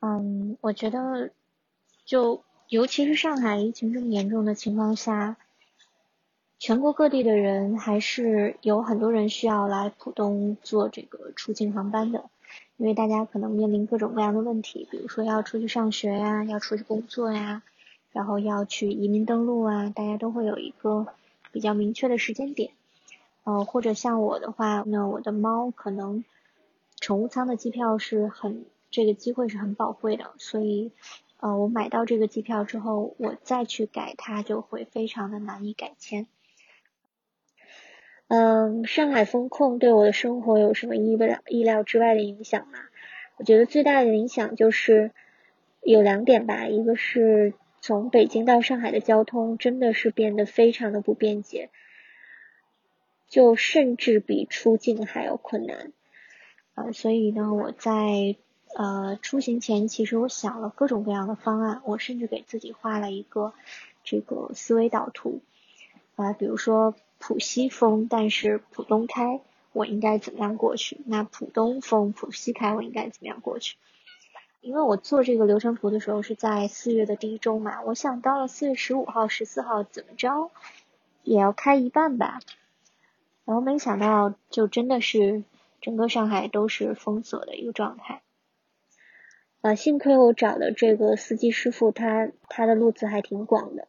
嗯，我觉得就尤其是上海疫情这么严重的情况下，全国各地的人还是有很多人需要来浦东坐这个出境航班的，因为大家可能面临各种各样的问题，比如说要出去上学呀，要出去工作呀，然后要去移民登陆啊，大家都会有一个比较明确的时间点。呃，或者像我的话，那我的猫可能宠物舱的机票是很这个机会是很宝贵的，所以呃，我买到这个机票之后，我再去改它就会非常的难以改签。嗯，上海风控对我的生活有什么意料意料之外的影响吗？我觉得最大的影响就是有两点吧，一个是从北京到上海的交通真的是变得非常的不便捷。就甚至比出境还要困难。呃，所以呢，我在呃出行前，其实我想了各种各样的方案，我甚至给自己画了一个这个思维导图啊，比如说浦西封，但是浦东开，我应该怎么样过去？那浦东封，浦西开，我应该怎么样过去？因为我做这个流程图的时候是在四月的第一周嘛，我想到了四月十五号、十四号怎么着也要开一半吧，然后没想到就真的是整个上海都是封锁的一个状态。啊，幸亏我找的这个司机师傅，他他的路子还挺广的，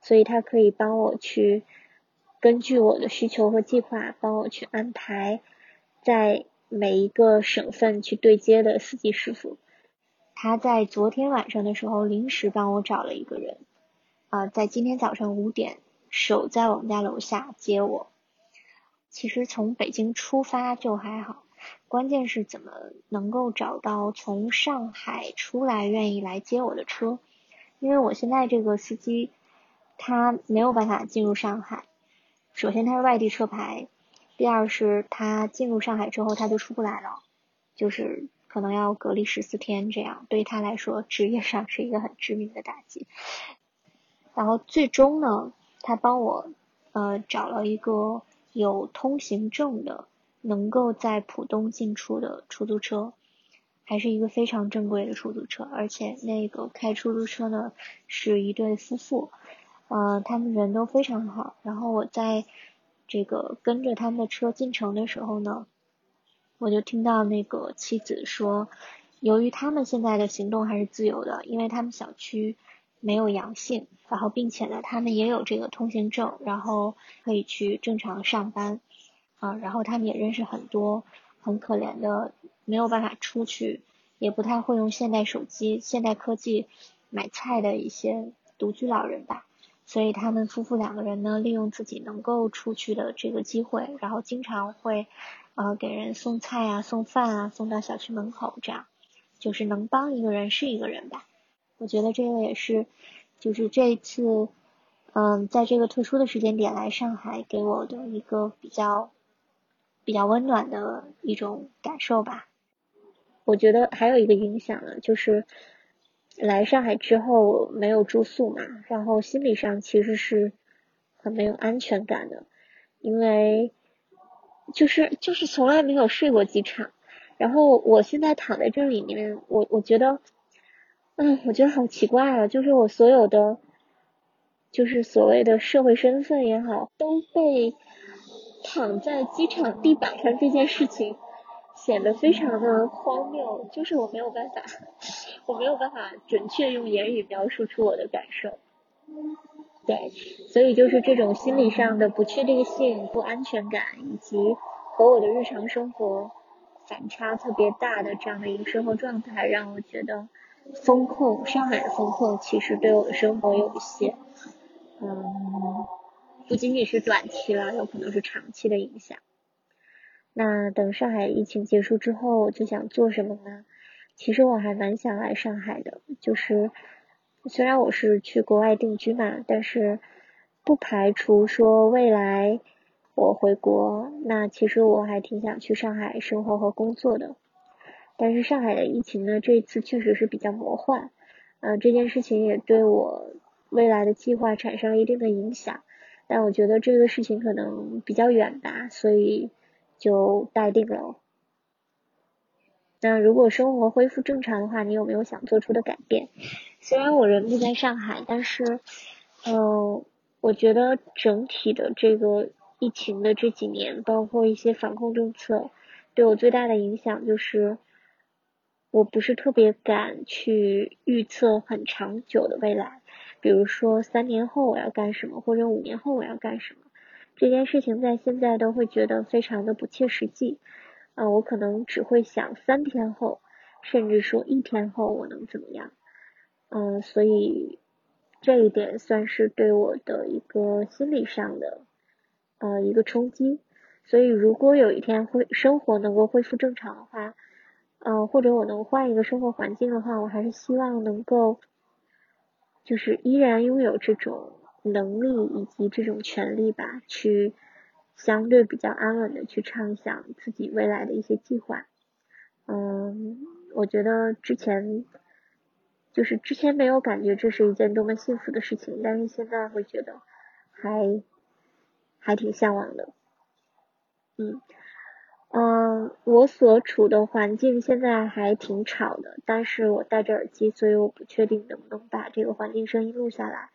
所以他可以帮我去根据我的需求和计划，帮我去安排在每一个省份去对接的司机师傅。他在昨天晚上的时候临时帮我找了一个人，啊，在今天早上五点守在我们家楼下接我。其实从北京出发就还好，关键是怎么能够找到从上海出来愿意来接我的车？因为我现在这个司机他没有办法进入上海，首先他是外地车牌，第二是他进入上海之后他就出不来了，就是。可能要隔离十四天，这样对他来说，职业上是一个很致命的打击。然后最终呢，他帮我呃找了一个有通行证的，能够在浦东进出的出租车，还是一个非常正规的出租车，而且那个开出租车呢是一对夫妇，呃，他们人都非常好。然后我在这个跟着他们的车进城的时候呢。我就听到那个妻子说，由于他们现在的行动还是自由的，因为他们小区没有阳性，然后并且呢，他们也有这个通行证，然后可以去正常上班，啊，然后他们也认识很多很可怜的没有办法出去，也不太会用现代手机、现代科技买菜的一些独居老人吧，所以他们夫妇两个人呢，利用自己能够出去的这个机会，然后经常会。呃，给人送菜啊，送饭啊，送到小区门口，这样就是能帮一个人是一个人吧。我觉得这个也是，就是这一次，嗯，在这个特殊的时间点来上海，给我的一个比较比较温暖的一种感受吧。我觉得还有一个影响呢，就是来上海之后没有住宿嘛，然后心理上其实是很没有安全感的，因为。就是就是从来没有睡过机场，然后我现在躺在这里面，我我觉得，嗯，我觉得好奇怪啊，就是我所有的，就是所谓的社会身份也好，都被躺在机场地板上这件事情显得非常的荒谬，就是我没有办法，我没有办法准确用言语描述出我的感受。对，所以就是这种心理上的不确定性、不安全感，以及和我的日常生活反差特别大的这样的一个生活状态，让我觉得风控上海的风控其实对我的生活有一些，嗯，不仅仅是短期了，有可能是长期的影响。那等上海疫情结束之后，就想做什么呢？其实我还蛮想来上海的，就是。虽然我是去国外定居嘛，但是不排除说未来我回国，那其实我还挺想去上海生活和工作的。但是上海的疫情呢，这一次确实是比较魔幻，呃，这件事情也对我未来的计划产生了一定的影响。但我觉得这个事情可能比较远吧，所以就待定了。那如果生活恢复正常的话，你有没有想做出的改变？虽然我人不在上海，但是，嗯，我觉得整体的这个疫情的这几年，包括一些防控政策，对我最大的影响就是，我不是特别敢去预测很长久的未来，比如说三年后我要干什么，或者五年后我要干什么，这件事情在现在都会觉得非常的不切实际。啊，我可能只会想三天后，甚至说一天后我能怎么样？嗯，所以这一点算是对我的一个心理上的呃一个冲击。所以如果有一天会生活能够恢复正常的话，嗯，或者我能换一个生活环境的话，我还是希望能够就是依然拥有这种能力以及这种权利吧，去。相对比较安稳的去畅想自己未来的一些计划，嗯，我觉得之前就是之前没有感觉这是一件多么幸福的事情，但是现在会觉得还还挺向往的。嗯嗯，我所处的环境现在还挺吵的，但是我戴着耳机，所以我不确定能不能把这个环境声音录下来。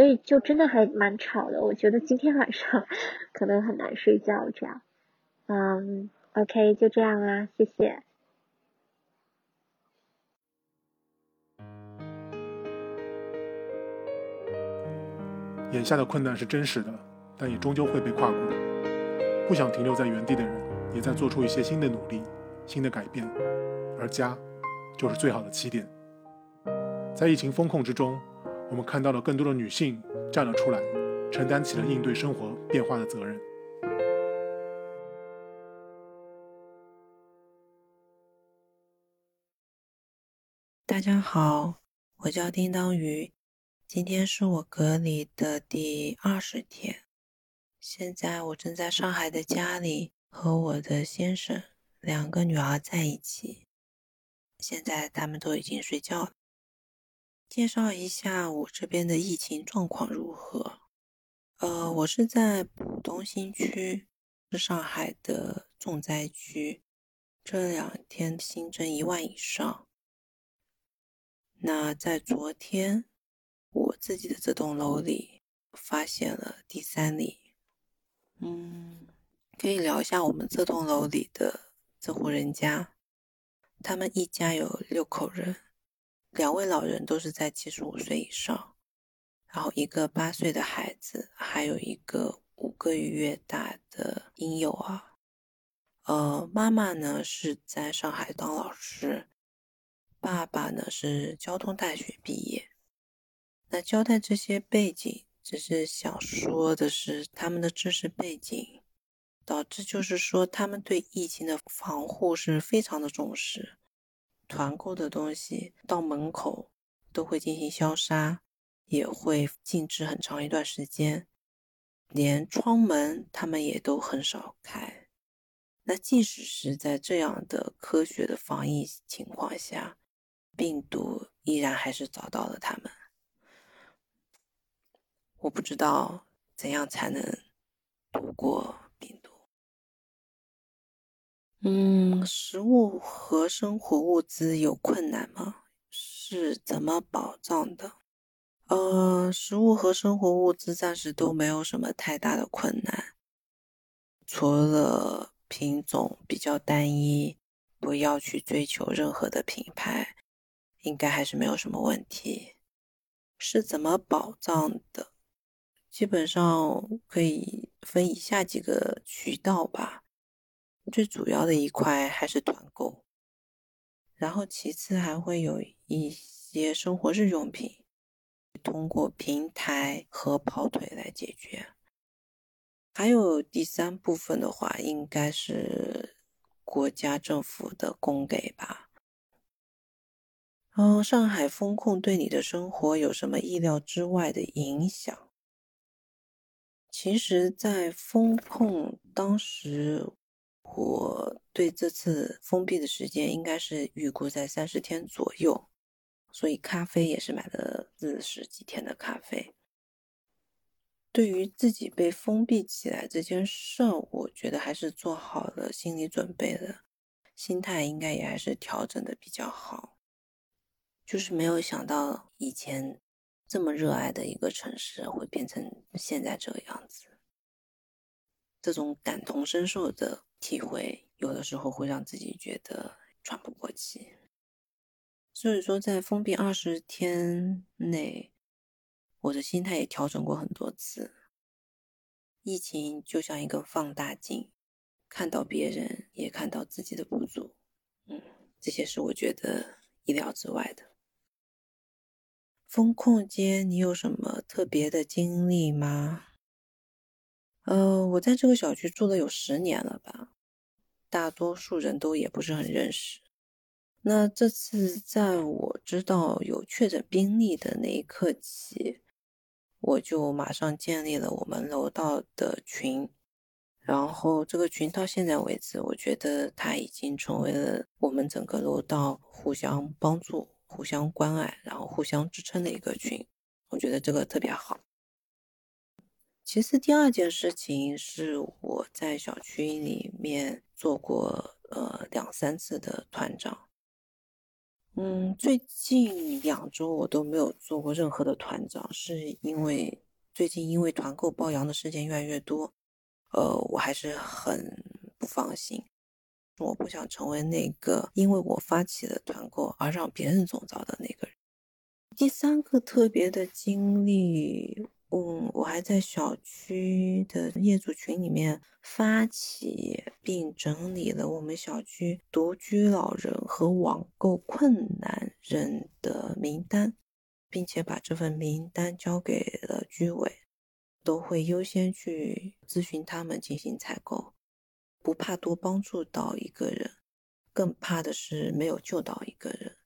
所以就真的还蛮吵的，我觉得今天晚上可能很难睡觉这样。嗯，OK，就这样啊，谢谢。
眼下的困难是真实的，但也终究会被跨过。不想停留在原地的人，也在做出一些新的努力、新的改变，而家就是最好的起点。在疫情风控之中。我们看到了更多的女性站了出来，承担起了应对生活变化的责任。
大家好，我叫叮当鱼，今天是我隔离的第二十天。现在我正在上海的家里和我的先生两个女儿在一起，现在他们都已经睡觉了。介绍一下我这边的疫情状况如何？呃，我是在浦东新区，是上海的重灾区，这两天新增一万以上。那在昨天，我自己的这栋楼里发现了第三例。嗯，可以聊一下我们这栋楼里的这户人家，他们一家有六口人。两位老人都是在七十五岁以上，然后一个八岁的孩子，还有一个五个月大的婴幼儿。呃，妈妈呢是在上海当老师，爸爸呢是交通大学毕业。那交代这些背景，只是想说的是，他们的知识背景导致，就是说他们对疫情的防护是非常的重视。团购的东西到门口都会进行消杀，也会静置很长一段时间，连窗门他们也都很少开。那即使是在这样的科学的防疫情况下，病毒依然还是找到了他们。我不知道怎样才能度过。嗯，食物和生活物资有困难吗？是怎么保障的？呃，食物和生活物资暂时都没有什么太大的困难，除了品种比较单一，不要去追求任何的品牌，应该还是没有什么问题。是怎么保障的？基本上可以分以下几个渠道吧。最主要的一块还是团购，然后其次还会有一些生活日用品，通过平台和跑腿来解决。还有第三部分的话，应该是国家政府的供给吧。嗯，上海风控对你的生活有什么意料之外的影响？其实，在风控当时。我对这次封闭的时间应该是预估在三十天左右，所以咖啡也是买了四十几天的咖啡。对于自己被封闭起来这件事，我觉得还是做好了心理准备的，心态应该也还是调整的比较好。就是没有想到以前这么热爱的一个城市会变成现在这个样子，这种感同身受的。体会有的时候会让自己觉得喘不过气，所以说在封闭二十天内，我的心态也调整过很多次。疫情就像一个放大镜，看到别人，也看到自己的不足。嗯，这些是我觉得意料之外的。风控间，你有什么特别的经历吗？呃，我在这个小区住了有十年了吧，大多数人都也不是很认识。那这次在我知道有确诊病例的那一刻起，我就马上建立了我们楼道的群，然后这个群到现在为止，我觉得它已经成为了我们整个楼道互相帮助、互相关爱，然后互相支撑的一个群。我觉得这个特别好。其次，第二件事情是我在小区里面做过呃两三次的团长。嗯，最近两周我都没有做过任何的团长，是因为最近因为团购包阳的事件越来越多，呃，我还是很不放心，我不想成为那个因为我发起的团购而让别人中招的那个人。第三个特别的经历。嗯，我还在小区的业主群里面发起并整理了我们小区独居老人和网购困难人的名单，并且把这份名单交给了居委，都会优先去咨询他们进行采购，不怕多帮助到一个人，更怕的是没有救到一个人。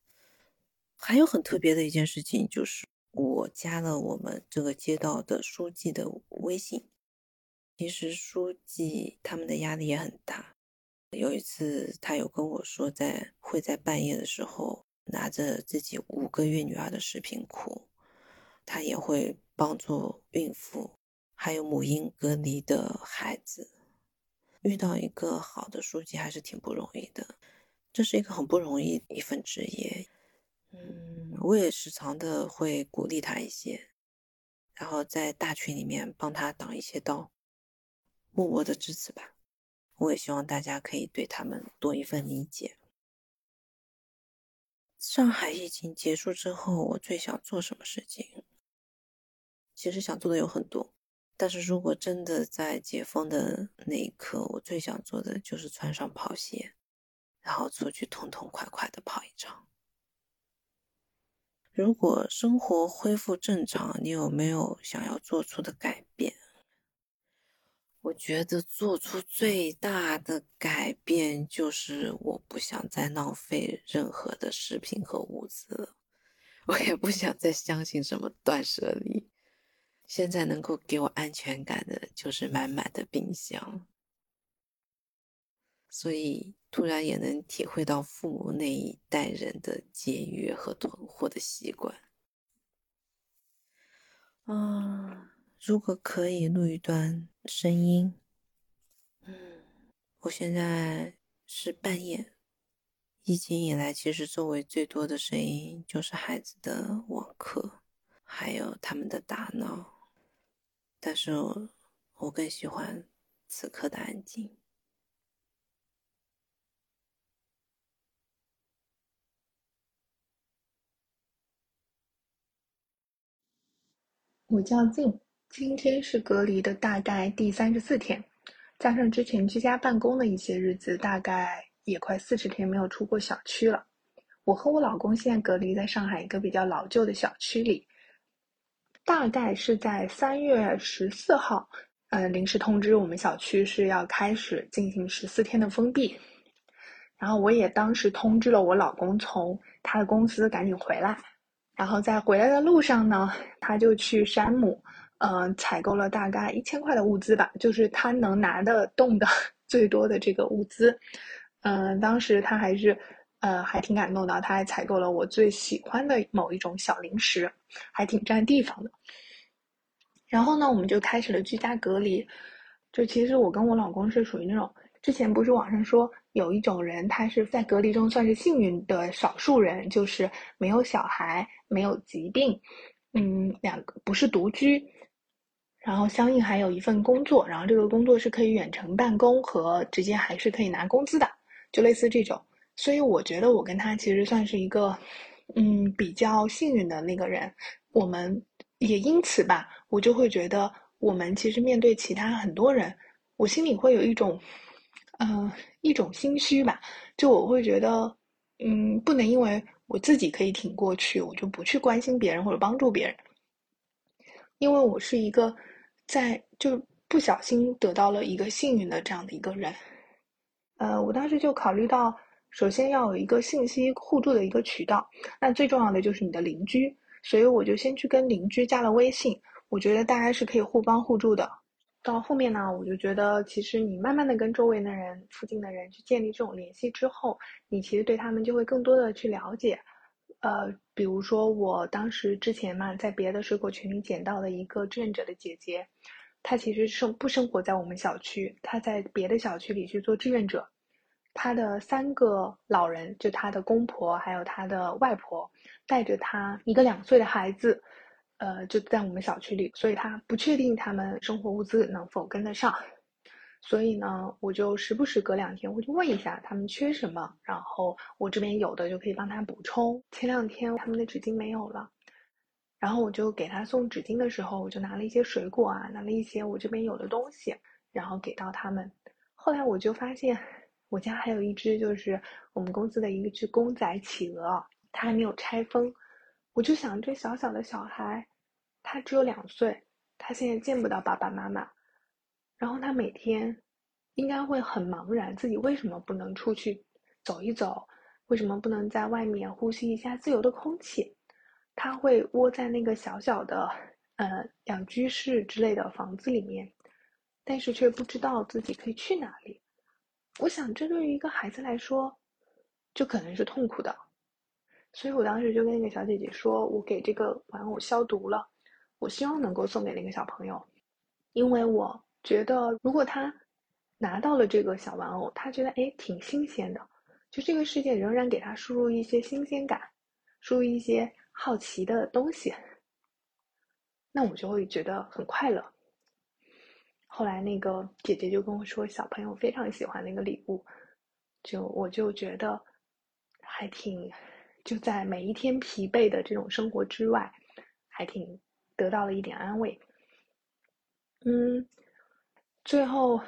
还有很特别的一件事情就是。我加了我们这个街道的书记的微信。其实书记他们的压力也很大。有一次，他有跟我说，在会在半夜的时候拿着自己五个月女儿的视频哭。他也会帮助孕妇，还有母婴隔离的孩子。遇到一个好的书记还是挺不容易的。这是一个很不容易一份职业。嗯，我也时常的会鼓励他一些，然后在大群里面帮他挡一些刀，默默的支持吧。我也希望大家可以对他们多一份理解。上海疫情结束之后，我最想做什么事情？其实想做的有很多，但是如果真的在解封的那一刻，我最想做的就是穿上跑鞋，然后出去痛痛快快的跑一场。如果生活恢复正常，你有没有想要做出的改变？我觉得做出最大的改变就是我不想再浪费任何的食品和物资了，我也不想再相信什么断舍离。现在能够给我安全感的就是满满的冰箱。所以，突然也能体会到父母那一代人的节约和囤货的习惯。啊，如果可以录一段声音，嗯，我现在是半夜，疫情以来，其实周围最多的声音就是孩子的网课，还有他们的打闹，但是我更喜欢此刻的安静。
我叫静，今天是隔离的大概第三十四天，加上之前居家办公的一些日子，大概也快四十天没有出过小区了。我和我老公现在隔离在上海一个比较老旧的小区里，大概是在三月十四号，嗯，临时通知我们小区是要开始进行十四天的封闭，然后我也当时通知了我老公从他的公司赶紧回来。然后在回来的路上呢，他就去山姆，嗯，采购了大概一千块的物资吧，就是他能拿得动的 最多的这个物资。嗯，当时他还是，呃，还挺感动的，他还采购了我最喜欢的某一种小零食，还挺占地方的。然后呢，我们就开始了居家隔离。就其实我跟我老公是属于那种，之前不是网上说。有一种人，他是在隔离中算是幸运的少数人，就是没有小孩，没有疾病，嗯，两个不是独居，然后相应还有一份工作，然后这个工作是可以远程办公和直接还是可以拿工资的，就类似这种。所以我觉得我跟他其实算是一个，嗯，比较幸运的那个人。我们也因此吧，我就会觉得我们其实面对其他很多人，我心里会有一种。嗯，一种心虚吧，就我会觉得，嗯，不能因为我自己可以挺过去，我就不去关心别人或者帮助别人，因为我是一个在就不小心得到了一个幸运的这样的一个人。呃，我当时就考虑到，首先要有一个信息互助的一个渠道，那最重要的就是你的邻居，所以我就先去跟邻居加了微信。我觉得大家是可以互帮互助的。到后面呢，我就觉得其实你慢慢的跟周围的人、附近的人去建立这种联系之后，你其实对他们就会更多的去了解。呃，比如说我当时之前嘛，在别的水果群里捡到了一个志愿者的姐姐，她其实生不生活在我们小区，她在别的小区里去做志愿者。她的三个老人，就她的公婆还有她的外婆，带着她一个两岁的孩子。呃，就在我们小区里，所以他不确定他们生活物资能否跟得上，所以呢，我就时不时隔两天，我就问一下他们缺什么，然后我这边有的就可以帮他补充。前两天他们的纸巾没有了，然后我就给他送纸巾的时候，我就拿了一些水果啊，拿了一些我这边有的东西，然后给到他们。后来我就发现，我家还有一只就是我们公司的一只公仔企鹅，它还没有拆封。我就想，这小小的小孩，他只有两岁，他现在见不到爸爸妈妈，然后他每天应该会很茫然，自己为什么不能出去走一走？为什么不能在外面呼吸一下自由的空气？他会窝在那个小小的呃两居室之类的房子里面，但是却不知道自己可以去哪里。我想，这对于一个孩子来说，就可能是痛苦的。所以我当时就跟那个小姐姐说，我给这个玩偶消毒了，我希望能够送给那个小朋友，因为我觉得如果他拿到了这个小玩偶，他觉得哎挺新鲜的，就这个世界仍然给他输入一些新鲜感，输入一些好奇的东西，那我就会觉得很快乐。后来那个姐姐就跟我说，小朋友非常喜欢那个礼物，就我就觉得还挺。就在每一天疲惫的这种生活之外，还挺得到了一点安慰。嗯，最后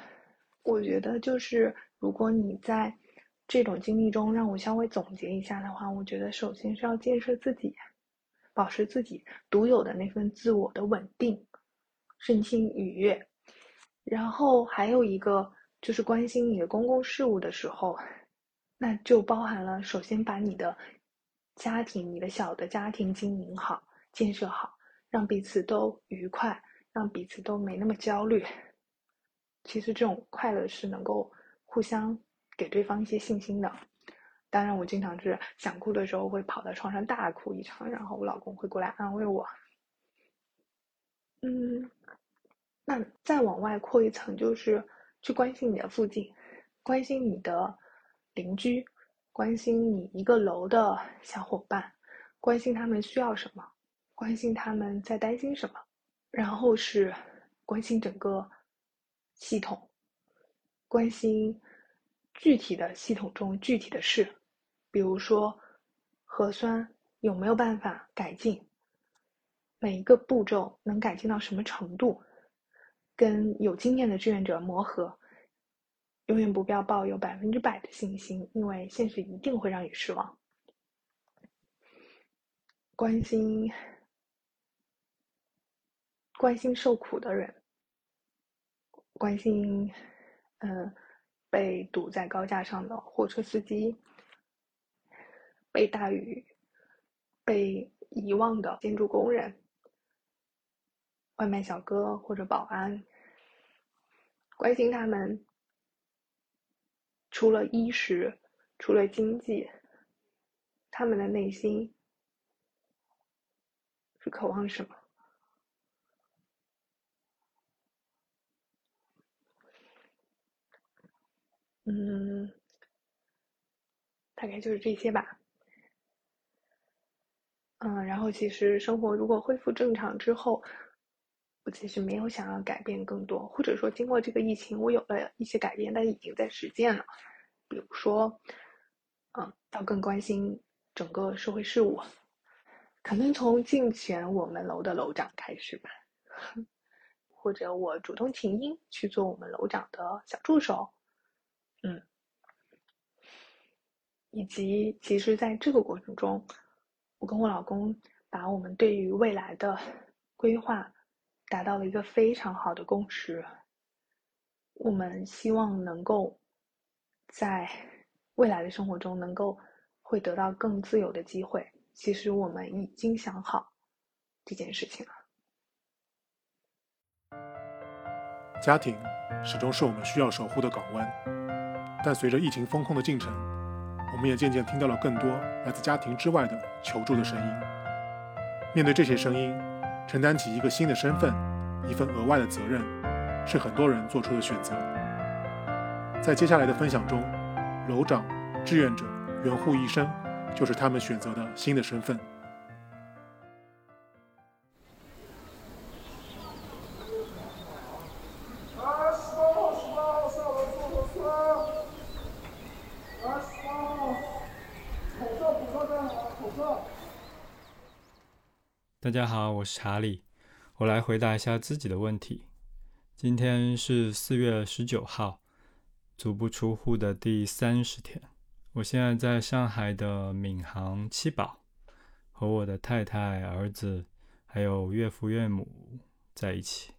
我觉得就是，如果你在这种经历中让我稍微总结一下的话，我觉得首先是要建设自己，保持自己独有的那份自我的稳定、身心愉悦。然后还有一个就是关心你的公共事务的时候，那就包含了首先把你的。家庭，你的小的家庭经营好，建设好，让彼此都愉快，让彼此都没那么焦虑。其实这种快乐是能够互相给对方一些信心的。当然，我经常是想哭的时候会跑到床上大哭一场，然后我老公会过来安慰我。嗯，那再往外扩一层，就是去关心你的附近，关心你的邻居。关心你一个楼的小伙伴，关心他们需要什么，关心他们在担心什么，然后是关心整个系统，关心具体的系统中具体的事，比如说核酸有没有办法改进，每一个步骤能改进到什么程度，跟有经验的志愿者磨合。永远不要抱有百分之百的信心，因为现实一定会让你失望。关心关心受苦的人，关心嗯被堵在高架上的货车司机，被大雨被遗忘的建筑工人，外卖小哥或者保安，关心他们。除了衣食，除了经济，他们的内心是渴望什么？嗯，大概就是这些吧。嗯，然后其实生活如果恢复正常之后，我其实没有想要改变更多，或者说经过这个疫情，我有了一些改变，但已经在实践了。比如说，嗯，要更关心整个社会事务，可能从竞选我们楼的楼长开始吧，或者我主动请缨去做我们楼长的小助手，嗯，以及其实在这个过程中，我跟我老公把我们对于未来的规划。达到了一个非常好的共识，我们希望能够在未来的生活中能够会得到更自由的机会。其实我们已经想好这件事情了。
家庭始终是我们需要守护的港湾，但随着疫情风控的进程，我们也渐渐听到了更多来自家庭之外的求助的声音。面对这些声音，承担起一个新的身份、一份额外的责任，是很多人做出的选择。在接下来的分享中，楼长、志愿者、援护医生。就是他们选择的新的身份。
大家好，我是查理，我来回答一下自己的问题。今天是四月十九号，足不出户的第三十天。我现在在上海的闵行七宝，和我的太太、儿子还有岳父岳母在一起。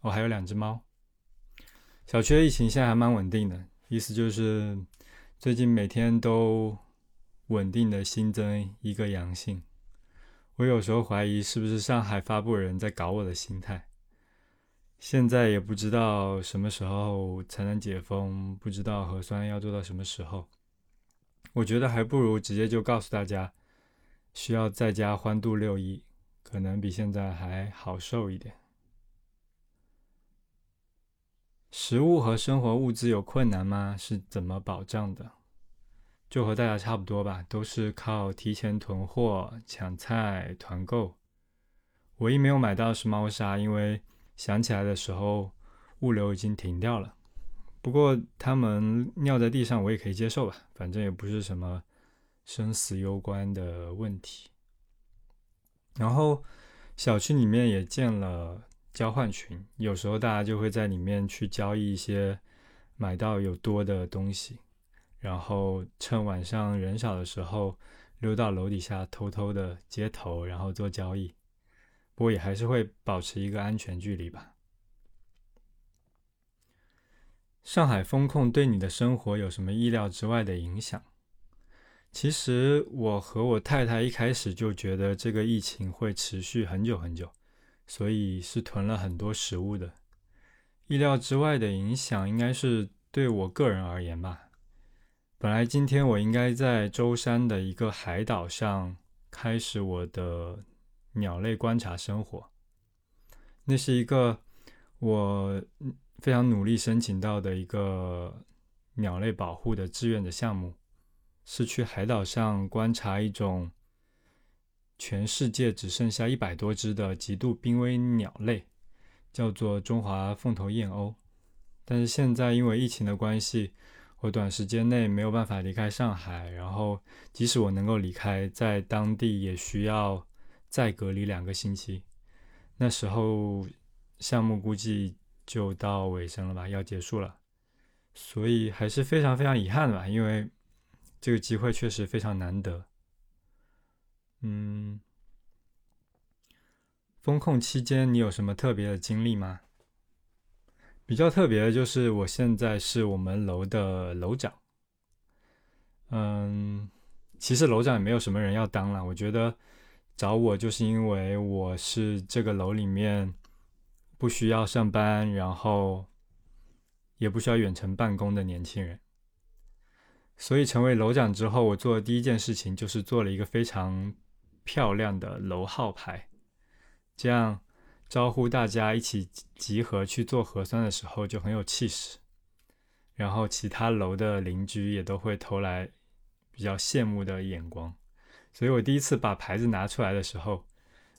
我还有两只猫。小区的疫情现在还蛮稳定的，意思就是最近每天都稳定的新增一个阳性。我有时候怀疑是不是上海发布人在搞我的心态。现在也不知道什么时候才能解封，不知道核酸要做到什么时候。我觉得还不如直接就告诉大家，需要在家欢度六一，可能比现在还好受一点。食物和生活物资有困难吗？是怎么保障的？就和大家差不多吧，都是靠提前囤货、抢菜、团购。唯一没有买到是猫砂，因为想起来的时候物流已经停掉了。不过他们尿在地上，我也可以接受吧，反正也不是什么生死攸关的问题。然后小区里面也建了交换群，有时候大家就会在里面去交易一些买到有多的东西，然后趁晚上人少的时候溜到楼底下偷偷的接头，然后做交易。不过也还是会保持一个安全距离吧。上海封控对你的生活有什么意料之外的影响？其实我和我太太一开始就觉得这个疫情会持续很久很久，所以是囤了很多食物的。意料之外的影响应该是对我个人而言吧。本来今天我应该在舟山的一个海岛上开始我的鸟类观察生活，那是一个我。非常努力申请到的一个鸟类保护的志愿的项目，是去海岛上观察一种全世界只剩下一百多只的极度濒危鸟类，叫做中华凤头燕鸥。但是现在因为疫情的关系，我短时间内没有办法离开上海，然后即使我能够离开，在当地也需要再隔离两个星期。那时候项目估计。就到尾声了吧，要结束了，所以还是非常非常遗憾的吧，因为这个机会确实非常难得。嗯，风控期间你有什么特别的经历吗？比较特别的就是我现在是我们楼的楼长。嗯，其实楼长也没有什么人要当了，我觉得找我就是因为我是这个楼里面。不需要上班，然后也不需要远程办公的年轻人，所以成为楼长之后，我做的第一件事情就是做了一个非常漂亮的楼号牌，这样招呼大家一起集合去做核酸的时候就很有气势，然后其他楼的邻居也都会投来比较羡慕的眼光，所以我第一次把牌子拿出来的时候，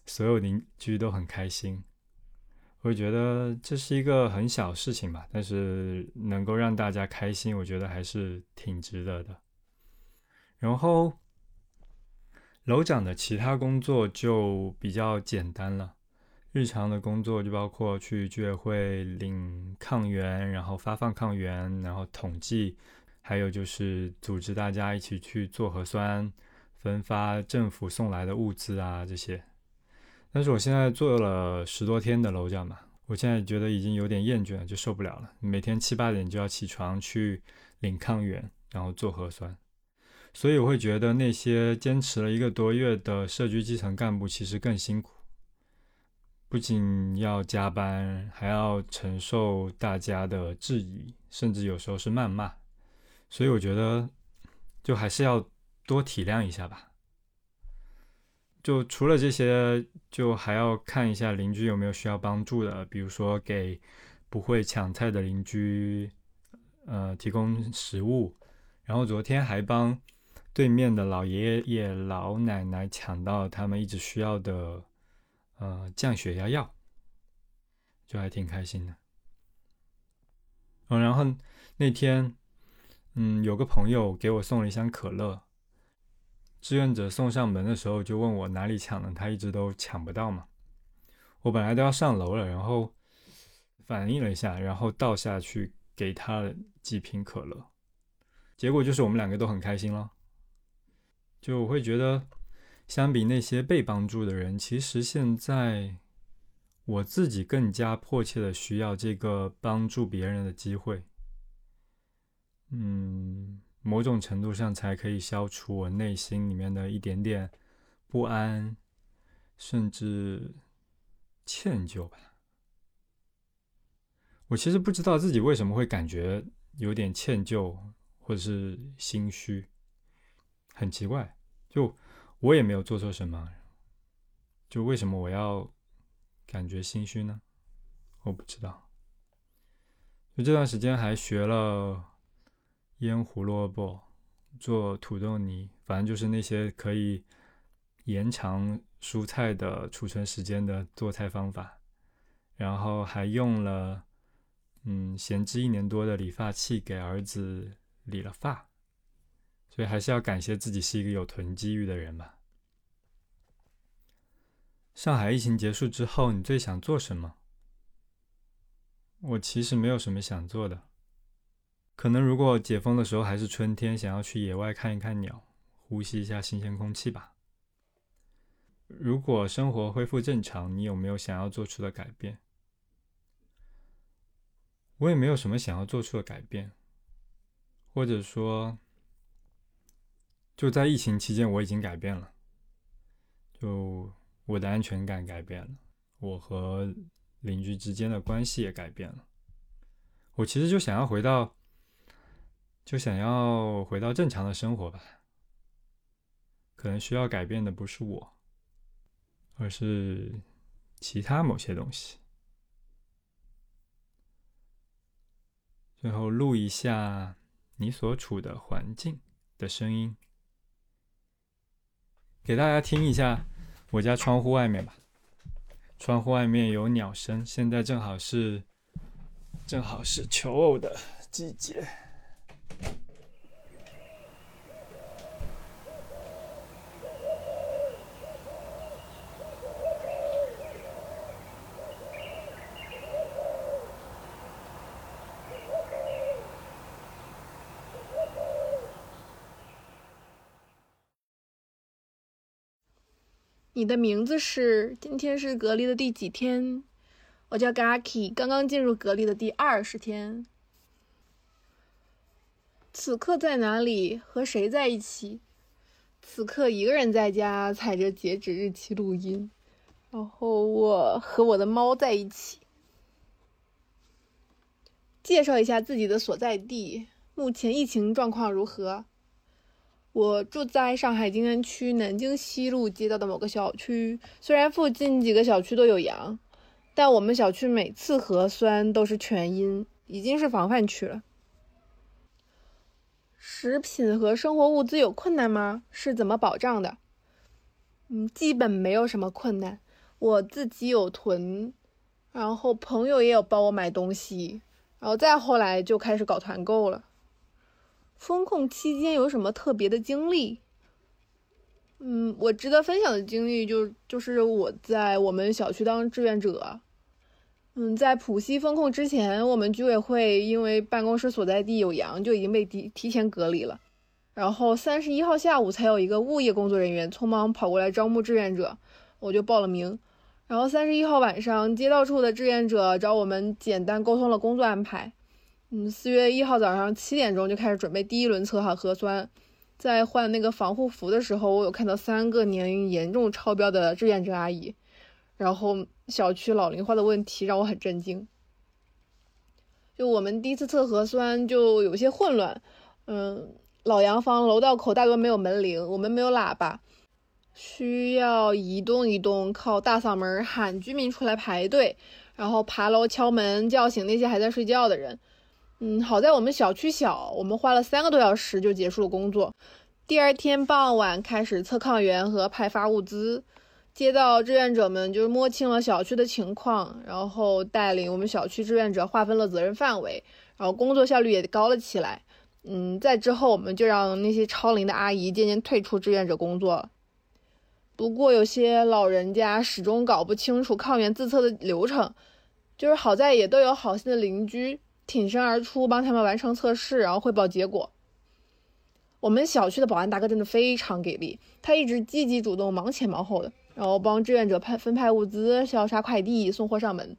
所有邻居都很开心。我觉得这是一个很小事情吧，但是能够让大家开心，我觉得还是挺值得的。然后，楼长的其他工作就比较简单了，日常的工作就包括去居委会领抗原，然后发放抗原，然后统计，还有就是组织大家一起去做核酸，分发政府送来的物资啊这些。但是我现在做了十多天的楼长嘛，我我现在觉得已经有点厌倦了，就受不了了。每天七八点就要起床去领抗原，然后做核酸。所以我会觉得那些坚持了一个多月的社区基层干部其实更辛苦，不仅要加班，还要承受大家的质疑，甚至有时候是谩骂。所以我觉得，就还是要多体谅一下吧。就除了这些，就还要看一下邻居有没有需要帮助的，比如说给不会抢菜的邻居，呃，提供食物。然后昨天还帮对面的老爷爷老奶奶抢到他们一直需要的，呃，降血压药，就还挺开心的。嗯，然后那天，嗯，有个朋友给我送了一箱可乐。志愿者送上门的时候就问我哪里抢的，他一直都抢不到嘛。我本来都要上楼了，然后反应了一下，然后倒下去给他几瓶可乐，结果就是我们两个都很开心了。就我会觉得，相比那些被帮助的人，其实现在我自己更加迫切的需要这个帮助别人的机会。嗯。某种程度上，才可以消除我内心里面的一点点不安，甚至歉疚吧。我其实不知道自己为什么会感觉有点歉疚，或者是心虚，很奇怪。就我也没有做错什么，就为什么我要感觉心虚呢？我不知道。就这段时间还学了。腌胡萝卜，做土豆泥，反正就是那些可以延长蔬菜的储存时间的做菜方法。然后还用了，嗯，闲置一年多的理发器给儿子理了发。所以还是要感谢自己是一个有囤积欲的人吧。上海疫情结束之后，你最想做什么？我其实没有什么想做的。可能如果解封的时候还是春天，想要去野外看一看鸟，呼吸一下新鲜空气吧。如果生活恢复正常，你有没有想要做出的改变？我也没有什么想要做出的改变，或者说，就在疫情期间我已经改变了，就我的安全感改变了，我和邻居之间的关系也改变了。我其实就想要回到。就想要回到正常的生活吧。可能需要改变的不是我，而是其他某些东西。最后录一下你所处的环境的声音，给大家听一下我家窗户外面吧。窗户外面有鸟声，现在正好是正好是求偶的季节。
你的名字是？今天是隔离的第几天？我叫 Gaki，刚刚进入隔离的第二十天。此刻在哪里？和谁在一起？此刻一个人在家，踩着截止日期录音。然后我和我的猫在一起。介绍一下自己的所在地，目前疫情状况如何？我住在上海静安区南京西路街道的某个小区，虽然附近几个小区都有阳，但我们小区每次核酸都是全阴，已经是防范区了。食品和生活物资有困难吗？是怎么保障的？嗯，基本没有什么困难，我自己有囤，然后朋友也有帮我买东西，然后再后来就开始搞团购了。风控期间有什么特别的经历？嗯，我值得分享的经历就就是我在我们小区当志愿者。嗯，在浦西封控之前，我们居委会因为办公室所在地有阳，就已经被提提前隔离了。然后三十一号下午才有一个物业工作人员匆忙跑过来招募志愿者，我就报了名。然后三十一号晚上，街道处的志愿者找我们简单沟通了工作安排。嗯，四月一号早上七点钟就开始准备第一轮测好核酸。在换那个防护服的时候，我有看到三个年龄严重超标的志愿者阿姨。然后小区老龄化的问题让我很震惊。就我们第一次测核酸就有些混乱。嗯，老洋房楼道口大多没有门铃，我们没有喇叭。需要一栋一栋靠大嗓门喊居民出来排队，然后爬楼敲门叫醒那些还在睡觉的人。嗯，好在我们小区小，我们花了三个多小时就结束了工作。第二天傍晚开始测抗原和派发物资，街道志愿者们就是摸清了小区的情况，然后带领我们小区志愿者划分了责任范围，然后工作效率也高了起来。嗯，在之后我们就让那些超龄的阿姨渐渐退出志愿者工作。不过有些老人家始终搞不清楚抗原自测的流程，就是好在也都有好心的邻居挺身而出帮他们完成测试，然后汇报结果。我们小区的保安大哥真的非常给力，他一直积极主动、忙前忙后的，然后帮志愿者派分派物资、消杀快递、送货上门，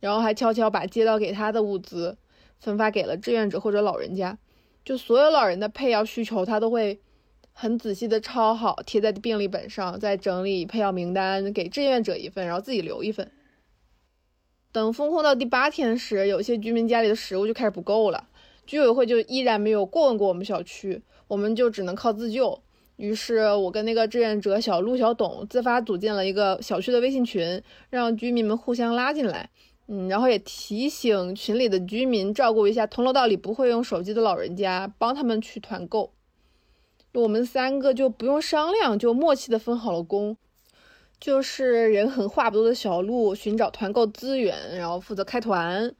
然后还悄悄把接到给他的物资分发给了志愿者或者老人家。就所有老人的配药需求，他都会。很仔细的抄好，贴在病历本上，再整理配药名单，给志愿者一份，然后自己留一份。等封控到第八天时，有些居民家里的食物就开始不够了，居委会就依然没有过问过我们小区，我们就只能靠自救。于是我跟那个志愿者小陆、小董自发组建了一个小区的微信群，让居民们互相拉进来，嗯，然后也提醒群里的居民照顾一下同楼道里不会用手机的老人家，帮他们去团购。我们三个就不用商量，就默契的分好了工，就是人狠话不多的小鹿寻找团购资源，然后负责开团，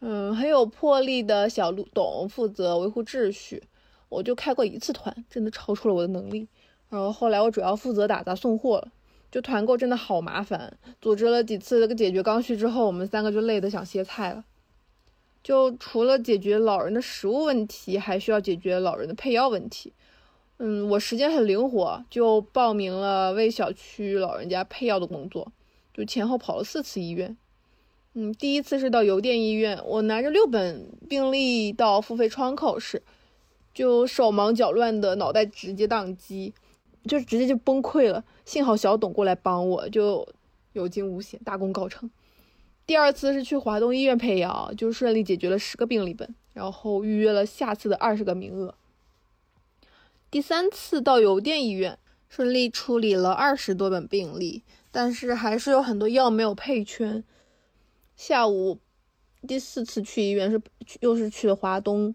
嗯，很有魄力的小鹿董负责维护秩序。我就开过一次团，真的超出了我的能力。然后后来我主要负责打杂送货了，就团购真的好麻烦。组织了几次这个解决刚需之后，我们三个就累得想歇菜了。就除了解决老人的食物问题，还需要解决老人的配药问题。嗯，我时间很灵活，就报名了为小区老人家配药的工作，就前后跑了四次医院。嗯，第一次是到邮电医院，我拿着六本病历到付费窗口时，就手忙脚乱的脑袋直接宕机，就直接就崩溃了。幸好小董过来帮我，就有惊无险，大功告成。第二次是去华东医院配药，就顺利解决了十个病历本，然后预约了下次的二十个名额。第三次到邮电医院，顺利处理了二十多本病历，但是还是有很多药没有配全。下午第四次去医院是又是去了华东，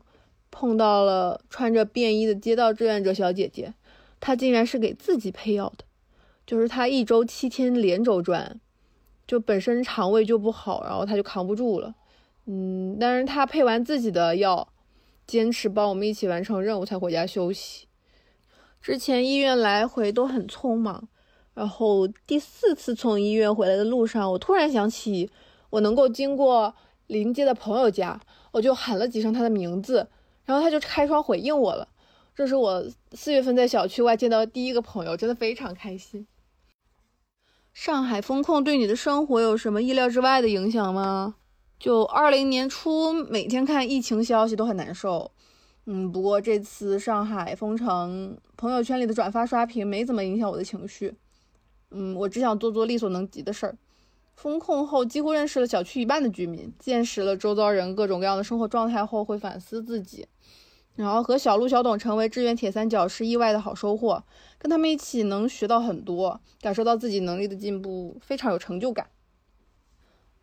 碰到了穿着便衣的街道志愿者小姐姐，她竟然是给自己配药的，就是她一周七天连轴转，就本身肠胃就不好，然后她就扛不住了，嗯，但是她配完自己的药，坚持帮我们一起完成任务才回家休息。之前医院来回都很匆忙，然后第四次从医院回来的路上，我突然想起我能够经过临街的朋友家，我就喊了几声他的名字，然后他就开窗回应我了。这是我四月份在小区外见到的第一个朋友，真的非常开心。上海封控对你的生活有什么意料之外的影响吗？就二零年初，每天看疫情消息都很难受。嗯，不过这次上海封城，朋友圈里的转发刷屏没怎么影响我的情绪。嗯，我只想做做力所能及的事儿。封控后，几乎认识了小区一半的居民，见识了周遭人各种各样的生活状态后，会反思自己。然后和小鹿、小董成为志愿铁三角是意外的好收获，跟他们一起能学到很多，感受到自己能力的进步，非常有成就感。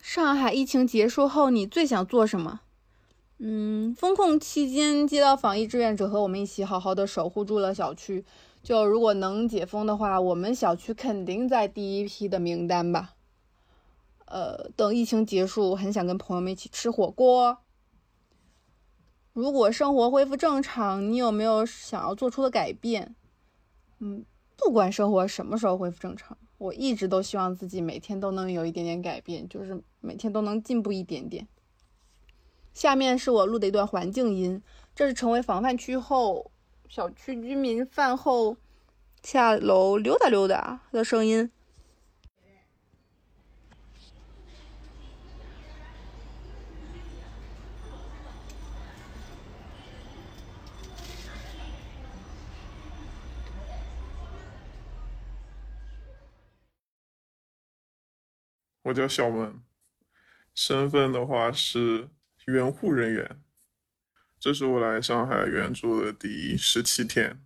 上海疫情结束后，你最想做什么？嗯，封控期间接到防疫志愿者和我们一起好好的守护住了小区。就如果能解封的话，我们小区肯定在第一批的名单吧。呃，等疫情结束，很想跟朋友们一起吃火锅。如果生活恢复正常，你有没有想要做出的改变？嗯，不管生活什么时候恢复正常，我一直都希望自己每天都能有一点点改变，就是每天都能进步一点点。下面是我录的一段环境音。这是成为防范区后小区居民饭后下楼溜达溜达的声音。
我叫小文。身份的话是援护人员。这是我来上海援助的第十七天。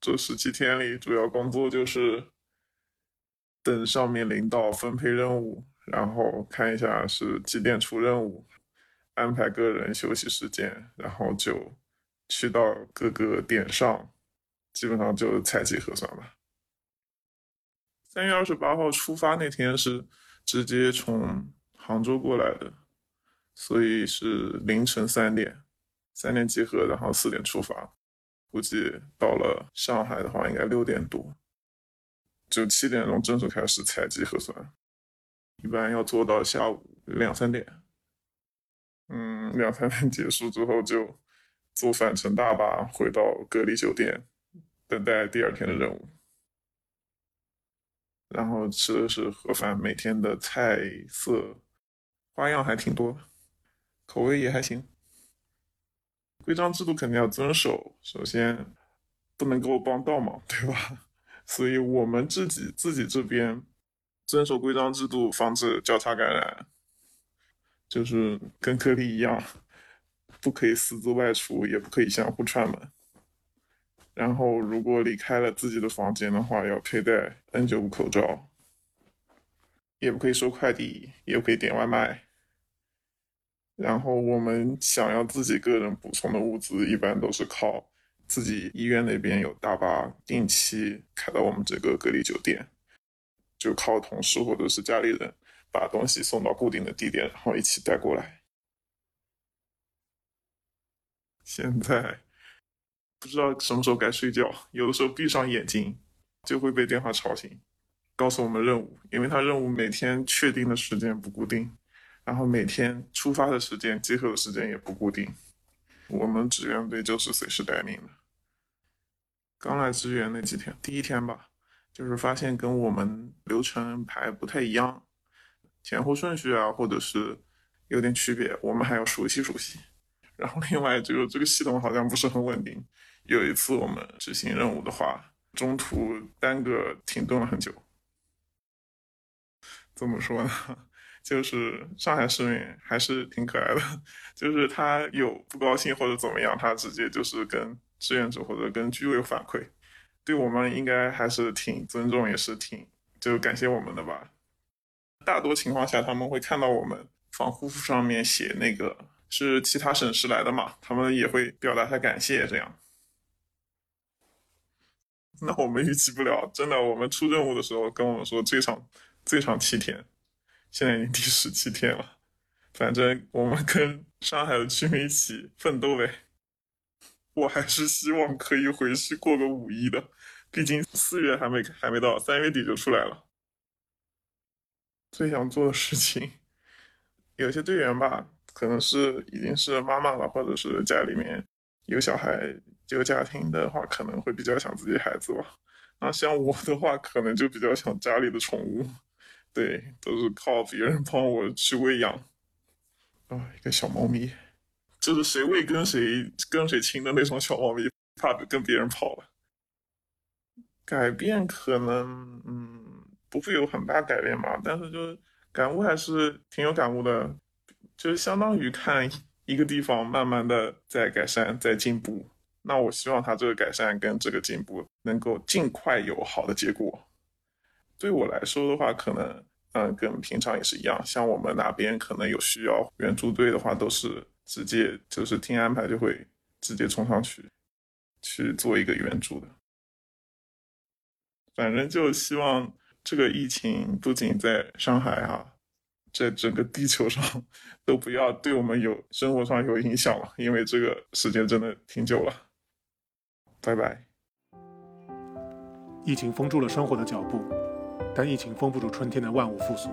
这十七天里，主要工作就是等上面领导分配任务，然后看一下是几点出任务，安排个人休息时间，然后就去到各个点上，基本上就采集核酸吧。三月二十八号出发那天是直接从杭州过来的，所以是凌晨三点，三点集合，然后四点出发。估计到了上海的话，应该六点多，就七点钟正式开始采集核酸，一般要做到下午两三点。嗯，两三点结束之后，就坐返程大巴回到隔离酒店，等待第二天的任务。然后吃的是盒饭，每天的菜色花样还挺多，口味也还行。规章制度肯定要遵守，首先不能给我帮倒忙，对吧？所以我们自己自己这边遵守规章制度，防止交叉感染，就是跟隔离一样，不可以私自外出，也不可以相互串门。然后如果离开了自己的房间的话，要佩戴 N95 口罩，也不可以收快递，也不可以点外卖。然后我们想要自己个人补充的物资，一般都是靠自己医院那边有大巴定期开到我们这个隔离酒店，就靠同事或者是家里人把东西送到固定的地点，然后一起带过来。现在不知道什么时候该睡觉，有的时候闭上眼睛就会被电话吵醒，告诉我们任务，因为他任务每天确定的时间不固定。然后每天出发的时间、集合的时间也不固定，我们志愿队就是随时待命的。刚来支援那几天，第一天吧，就是发现跟我们流程排不太一样，前后顺序啊，或者是有点区别，我们还要熟悉熟悉。然后另外就是这个系统好像不是很稳定，有一次我们执行任务的话，中途耽搁停顿了很久。怎么说呢？就是上海市民还是挺可爱的，就是他有不高兴或者怎么样，他直接就是跟志愿者或者跟居委反馈，对我们应该还是挺尊重，也是挺就感谢我们的吧。大多情况下他们会看到我们防护服上面写那个是其他省市来的嘛，他们也会表达他感谢这样。那我们预期不了，真的，我们出任务的时候跟我们说最长最长七天。现在已经第十七天了，反正我们跟上海的居民一起奋斗呗。我还是希望可以回去过个五一的，毕竟四月还没还没到，三月底就出来了。最想做的事情，有些队员吧，可能是已经是妈妈了，或者是家里面有小孩、有家庭的话，可能会比较想自己孩子吧。那像我的话，可能就比较想家里的宠物。对，都是靠别人帮我去喂养。啊，一个小猫咪，就是谁喂跟谁跟谁亲的那种小猫咪，怕跟别人跑了。改变可能，嗯，不会有很大改变吧，但是就是感悟还是挺有感悟的，就是相当于看一个地方慢慢的在改善，在进步。那我希望它这个改善跟这个进步能够尽快有好的结果。对我来说的话，可能嗯，跟平常也是一样。像我们哪边可能有需要援助队的话，都是直接就是听安排就会直接冲上去去做一个援助的。反正就希望这个疫情不仅在上海啊，在整个地球上都不要对我们有生活上有影响了，因为这个时间真的挺久了。拜拜。
疫情封住了生活的脚步。但疫情封不住春天的万物复苏。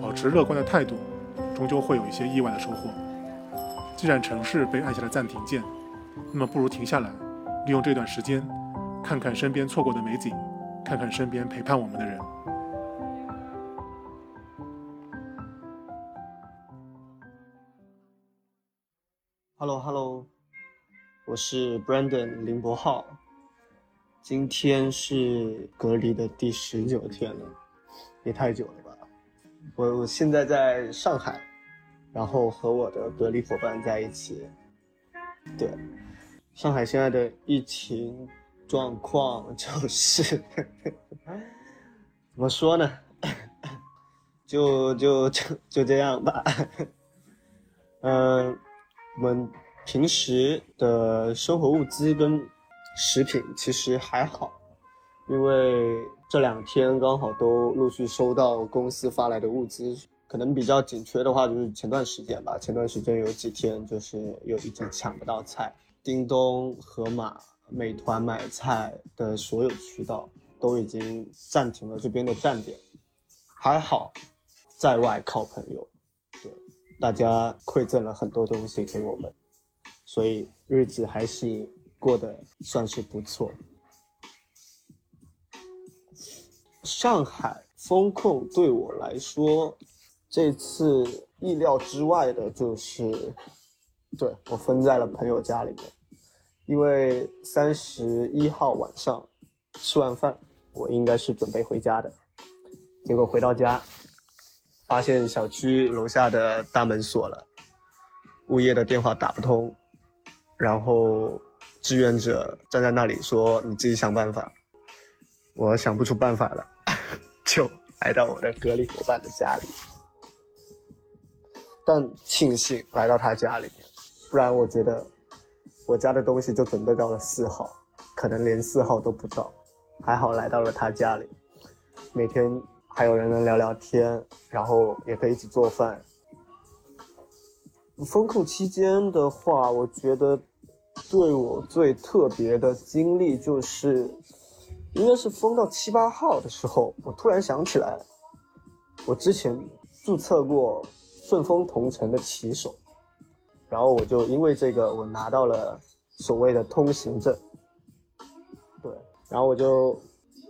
保持乐观的态度，终究会有一些意外的收获。既然城市被按下了暂停键，那么不如停下来，利用这段时间，看看身边错过的美景，看看身边陪伴我们的人。
Hello，Hello，我是 Brandon 林博浩。今天是隔离的第十九天了，也太久了吧。我我现在在上海，然后和我的隔离伙伴在一起。对，上海现在的疫情状况就是 怎么说呢？就就就就这样吧。嗯，我们平时的生活物资跟食品其实还好，因为这两天刚好都陆续收到公司发来的物资。可能比较紧缺的话，就是前段时间吧。前段时间有几天就是有一直抢不到菜，叮咚、盒马、美团买菜的所有渠道都已经暂停了这边的站点。还好，在外靠朋友，对大家馈赠了很多东西给我们，所以日子还是过得算是不错。上海风控对我来说。这次意料之外的就是，对我分在了朋友家里面，因为三十一号晚上吃完饭，我应该是准备回家的，结果回到家，发现小区楼下的大门锁了，物业的电话打不通，然后志愿者站在那里说你自己想办法，我想不出办法了，就来到我的隔离伙伴的家里。但庆幸来到他家里，不然我觉得我家的东西就准备到了四号，可能连四号都不到。还好来到了他家里，每天还有人能聊聊天，然后也可以一起做饭。封控期间的话，我觉得对我最特别的经历就是，应该是封到七八号的时候，我突然想起来，我之前注册过。顺丰同城的骑手，然后我就因为这个，我拿到了所谓的通行证。对，然后我就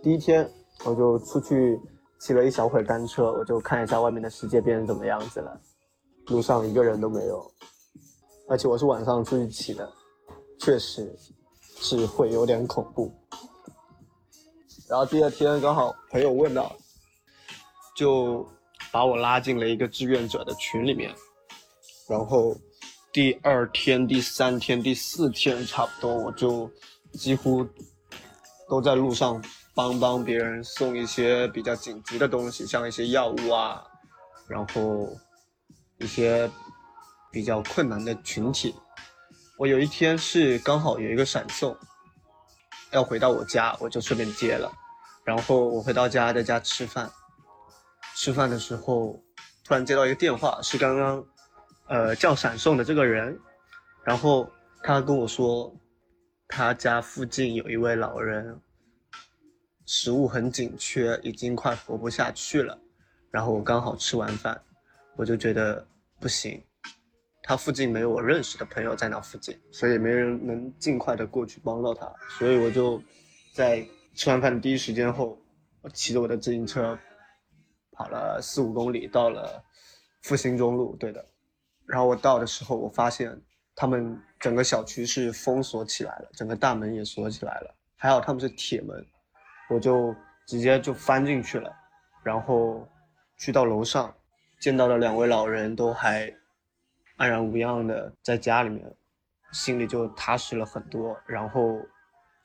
第一天我就出去骑了一小会儿单车，我就看一下外面的世界变成怎么样子了。路上一个人都没有，而且我是晚上出去骑的，确实是会有点恐怖。然后第二天刚好朋友问到，就。把我拉进了一个志愿者的群里面，然后第二天、第三天、第四天，差不多我就几乎都在路上帮帮别人送一些比较紧急的东西，像一些药物啊，然后一些比较困难的群体。我有一天是刚好有一个闪送，要回到我家，我就顺便接了，然后我回到家，在家吃饭。吃饭的时候，突然接到一个电话，是刚刚，呃，叫闪送的这个人，然后他跟我说，他家附近有一位老人，食物很紧缺，已经快活不下去了。然后我刚好吃完饭，我就觉得不行，他附近没有我认识的朋友在那附近，所以没人能尽快的过去帮到他，所以我就在吃完饭的第一时间后，我骑着我的自行车。跑了四五公里，到了复兴中路，对的。然后我到的时候，我发现他们整个小区是封锁起来了，整个大门也锁起来了。还好他们是铁门，我就直接就翻进去了。然后去到楼上，见到了两位老人，都还安然无恙的在家里面，心里就踏实了很多。然后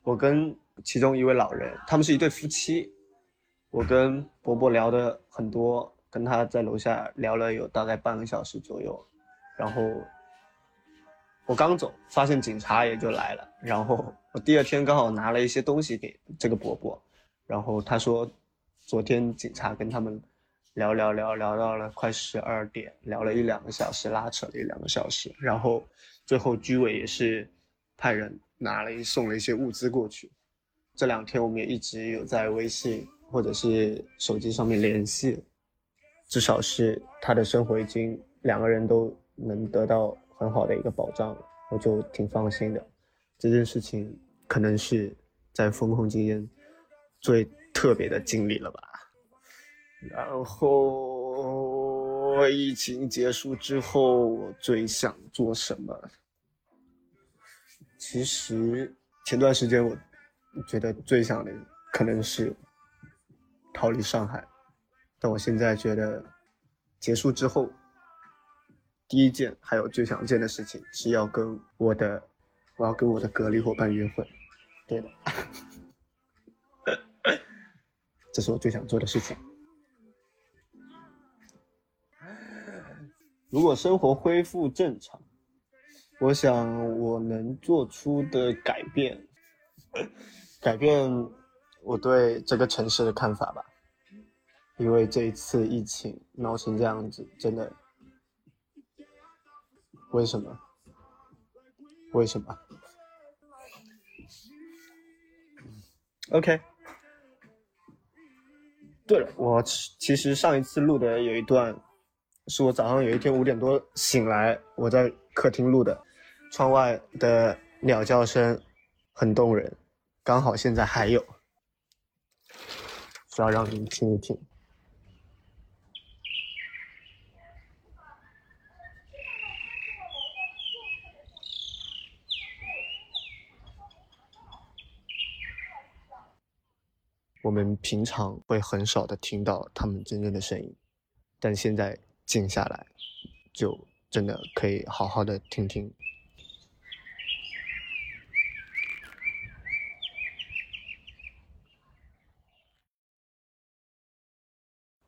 我跟其中一位老人，他们是一对夫妻。我跟伯伯聊的很多，跟他在楼下聊了有大概半个小时左右，然后我刚走，发现警察也就来了，然后我第二天刚好拿了一些东西给这个伯伯，然后他说，昨天警察跟他们聊聊聊聊到了快十二点，聊了一两个小时，拉扯了一两个小时，然后最后居委也是派人拿了一送了一些物资过去，这两天我们也一直有在微信。或者是手机上面联系，至少是他的生活已经两个人都能得到很好的一个保障，我就挺放心的。这件事情可能是在风控期间最特别的经历了吧。然后疫情结束之后，我最想做什么？其实前段时间我觉得最想的可能是。逃离上海，但我现在觉得，结束之后，第一件还有最想见的事情是要跟我的，我要跟我的隔离伙伴约会。对的，这是我最想做的事情。如果生活恢复正常，我想我能做出的改变，改变我对这个城市的看法吧。因为这一次疫情闹成这样子，真的，为什么？为什么？OK。对了，我其实上一次录的有一段。是我早上有一天五点多醒来，我在客厅录的，窗外的鸟叫声很动人，刚好现在还有，需要让你们听一听。我们平常会很少的听到它们真正的声音，但现在。静下来，就真的可以好好的听听。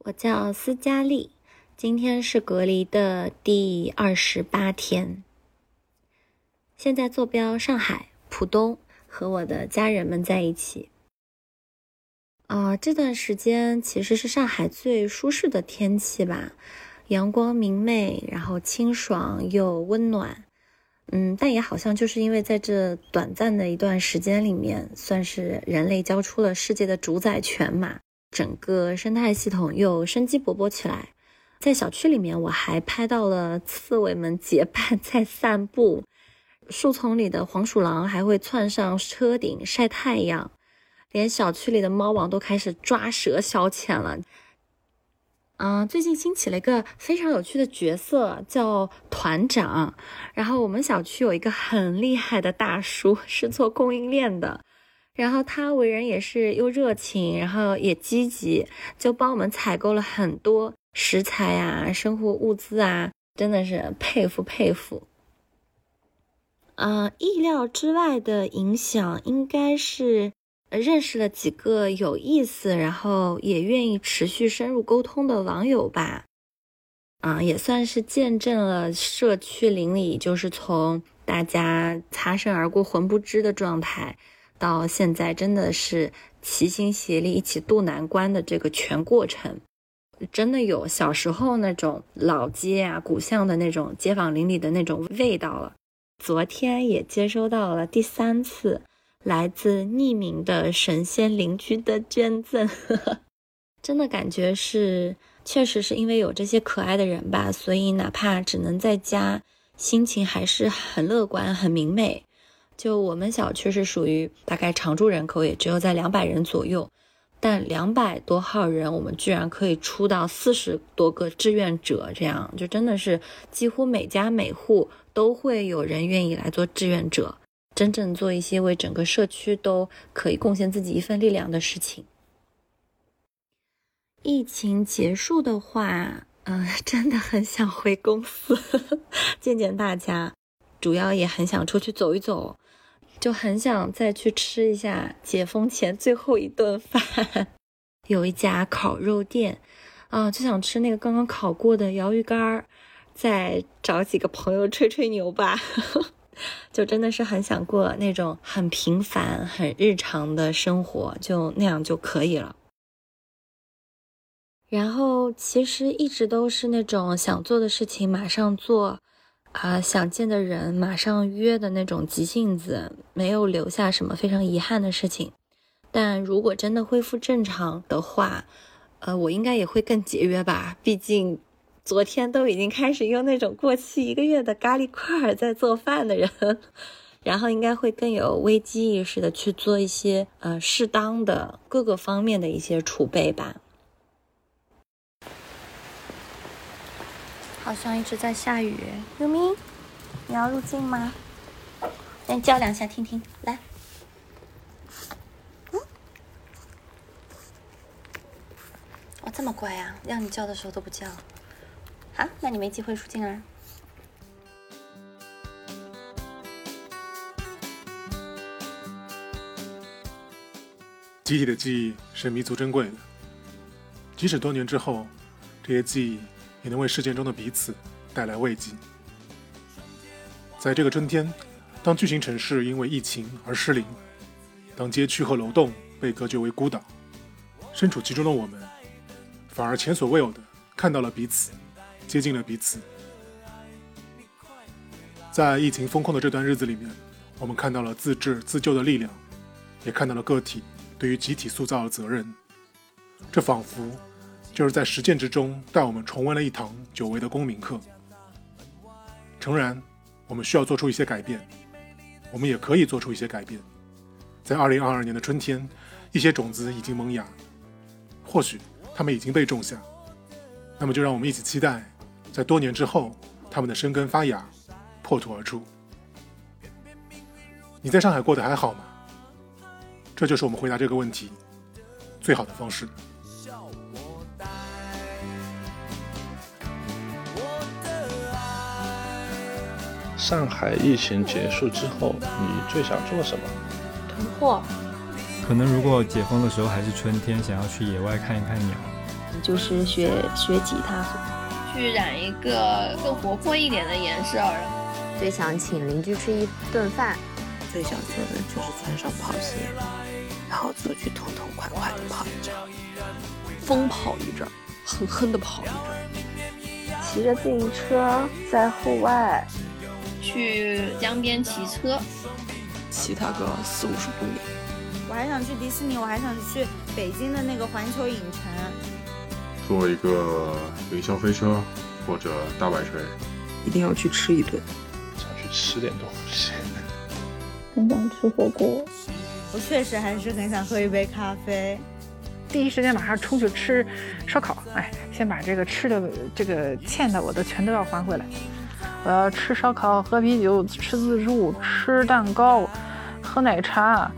我叫斯嘉丽，今天是隔离的第二十八天，现在坐标上海浦东，和我的家人们在一起。啊，这段时间其实是上海最舒适的天气吧。阳光明媚，然后清爽又温暖，嗯，但也好像就是因为在这短暂的一段时间里面，算是人类交出了世界的主宰权嘛，整个生态系统又生机勃勃起来。在小区里面，我还拍到了刺猬们结伴 在散步，树丛里的黄鼠狼还会窜上车顶晒太阳，连小区里的猫王都开始抓蛇消遣了。嗯，最近兴起了一个非常有趣的角色，叫团长。然后我们小区有一个很厉害的大叔，是做供应链的。然后他为人也是又热情，然后也积极，就帮我们采购了很多食材啊、生活物资啊，真的是佩服佩服。嗯，意料之外的影响应该是。认识了几个有意思，然后也愿意持续深入沟通的网友吧，啊，也算是见证了社区邻里就是从大家擦身而过浑不知的状态，到现在真的是齐心协力一起渡难关的这个全过程，真的有小时候那种老街啊、古巷的那种街坊邻里的那种味道了。昨天也接收到了第三次。来自匿名的神仙邻居的捐赠，真的感觉是，确实是因为有这些可爱的人吧，所以哪怕只能在家，心情还是很乐观、很明媚。就我们小区是属于大概常住人口也只有在两百人左右，但两百多号人，我们居然可以出到四十多个志愿者，这样就真的是几乎每家每户都会有人愿意来做志愿者。真正做一些为整个社区都可以贡献自己一份力量的事情。疫情结束的话，嗯，真的很想回公司见见大家，主要也很想出去走一走，就很想再去吃一下解封前最后一顿饭。有一家烤肉店，啊，就想吃那个刚刚烤过的鱿鱼干儿，再找几个朋友吹吹牛吧。就真的是很想过那种很平凡、很日常的生活，就那样就可以了。然后其实一直都是那种想做的事情马上做，啊，想见的人马上约的那种急性子，没有留下什么非常遗憾的事情。但如果真的恢复正常的话，呃，我应该也会更节约吧，毕竟。昨天都已经开始用那种过期一个月的咖喱块在做饭的人，然后应该会更有危机意识的去做一些呃适当的各个方面的一些储备吧。好像一直在下雨，优咪，你要入镜吗？那你叫两下听听，来。我这么乖呀、让你叫的时候都不叫。好，那你没机会出镜啊。
集体的记忆是弥足珍贵的，即使多年之后，这些记忆也能为事件中的彼此带来慰藉。在这个春天，当巨型城市因为疫情而失灵，当街区和楼栋被隔绝为孤岛，身处其中的我们，反而前所未有的看到了彼此，接近了彼此。在疫情封控的这段日子里面，我们看到了自治自救的力量，也看到了个体对于集体塑造的责任。这仿佛就是在实践之中带我们重温了一堂久违的公民课。诚然，我们需要做出一些改变，我们也可以做出一些改变。在2022年的春天，一些种子已经萌芽，或许它们已经被种下。那么，就让我们一起期待，在多年之后，他们的生根发芽，破土而出。你在上海过得还好吗？这就是我们回答这个问题最好的方式。
上海疫情结束之后，你最想做什么？
囤货，
可能如果解封的时候还是春天，想要去野外看一看鸟。
就是学学吉他，
去染一个更活泼一点的颜色。
最想请邻居吃一顿饭，
最想做的就是穿上跑鞋，然后出去痛痛快快的跑一场，
疯跑一阵，狠狠的跑一阵，
骑着自行车在户外，
去江边骑车，
骑它个四五十公里。
我还想去迪士尼，我还想去北京的那个环球影城。
坐一个云霄飞车或者大摆锤，
一定要去吃一顿，
想去吃点东西。
很想吃火锅，
我确实还是很想喝一杯咖啡。
第一时间马上冲去吃烧烤，哎，先把这个吃的这个欠的我的全都要还回来。我要吃烧烤，喝啤酒，吃自助，吃蛋糕，喝奶茶，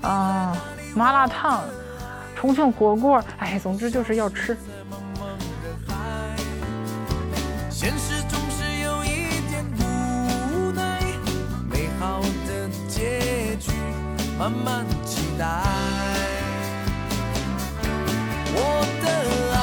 啊，麻辣烫，重庆火锅，哎，总之就是要吃。
现实总是有一点无奈，美好的结局慢慢期待。我的爱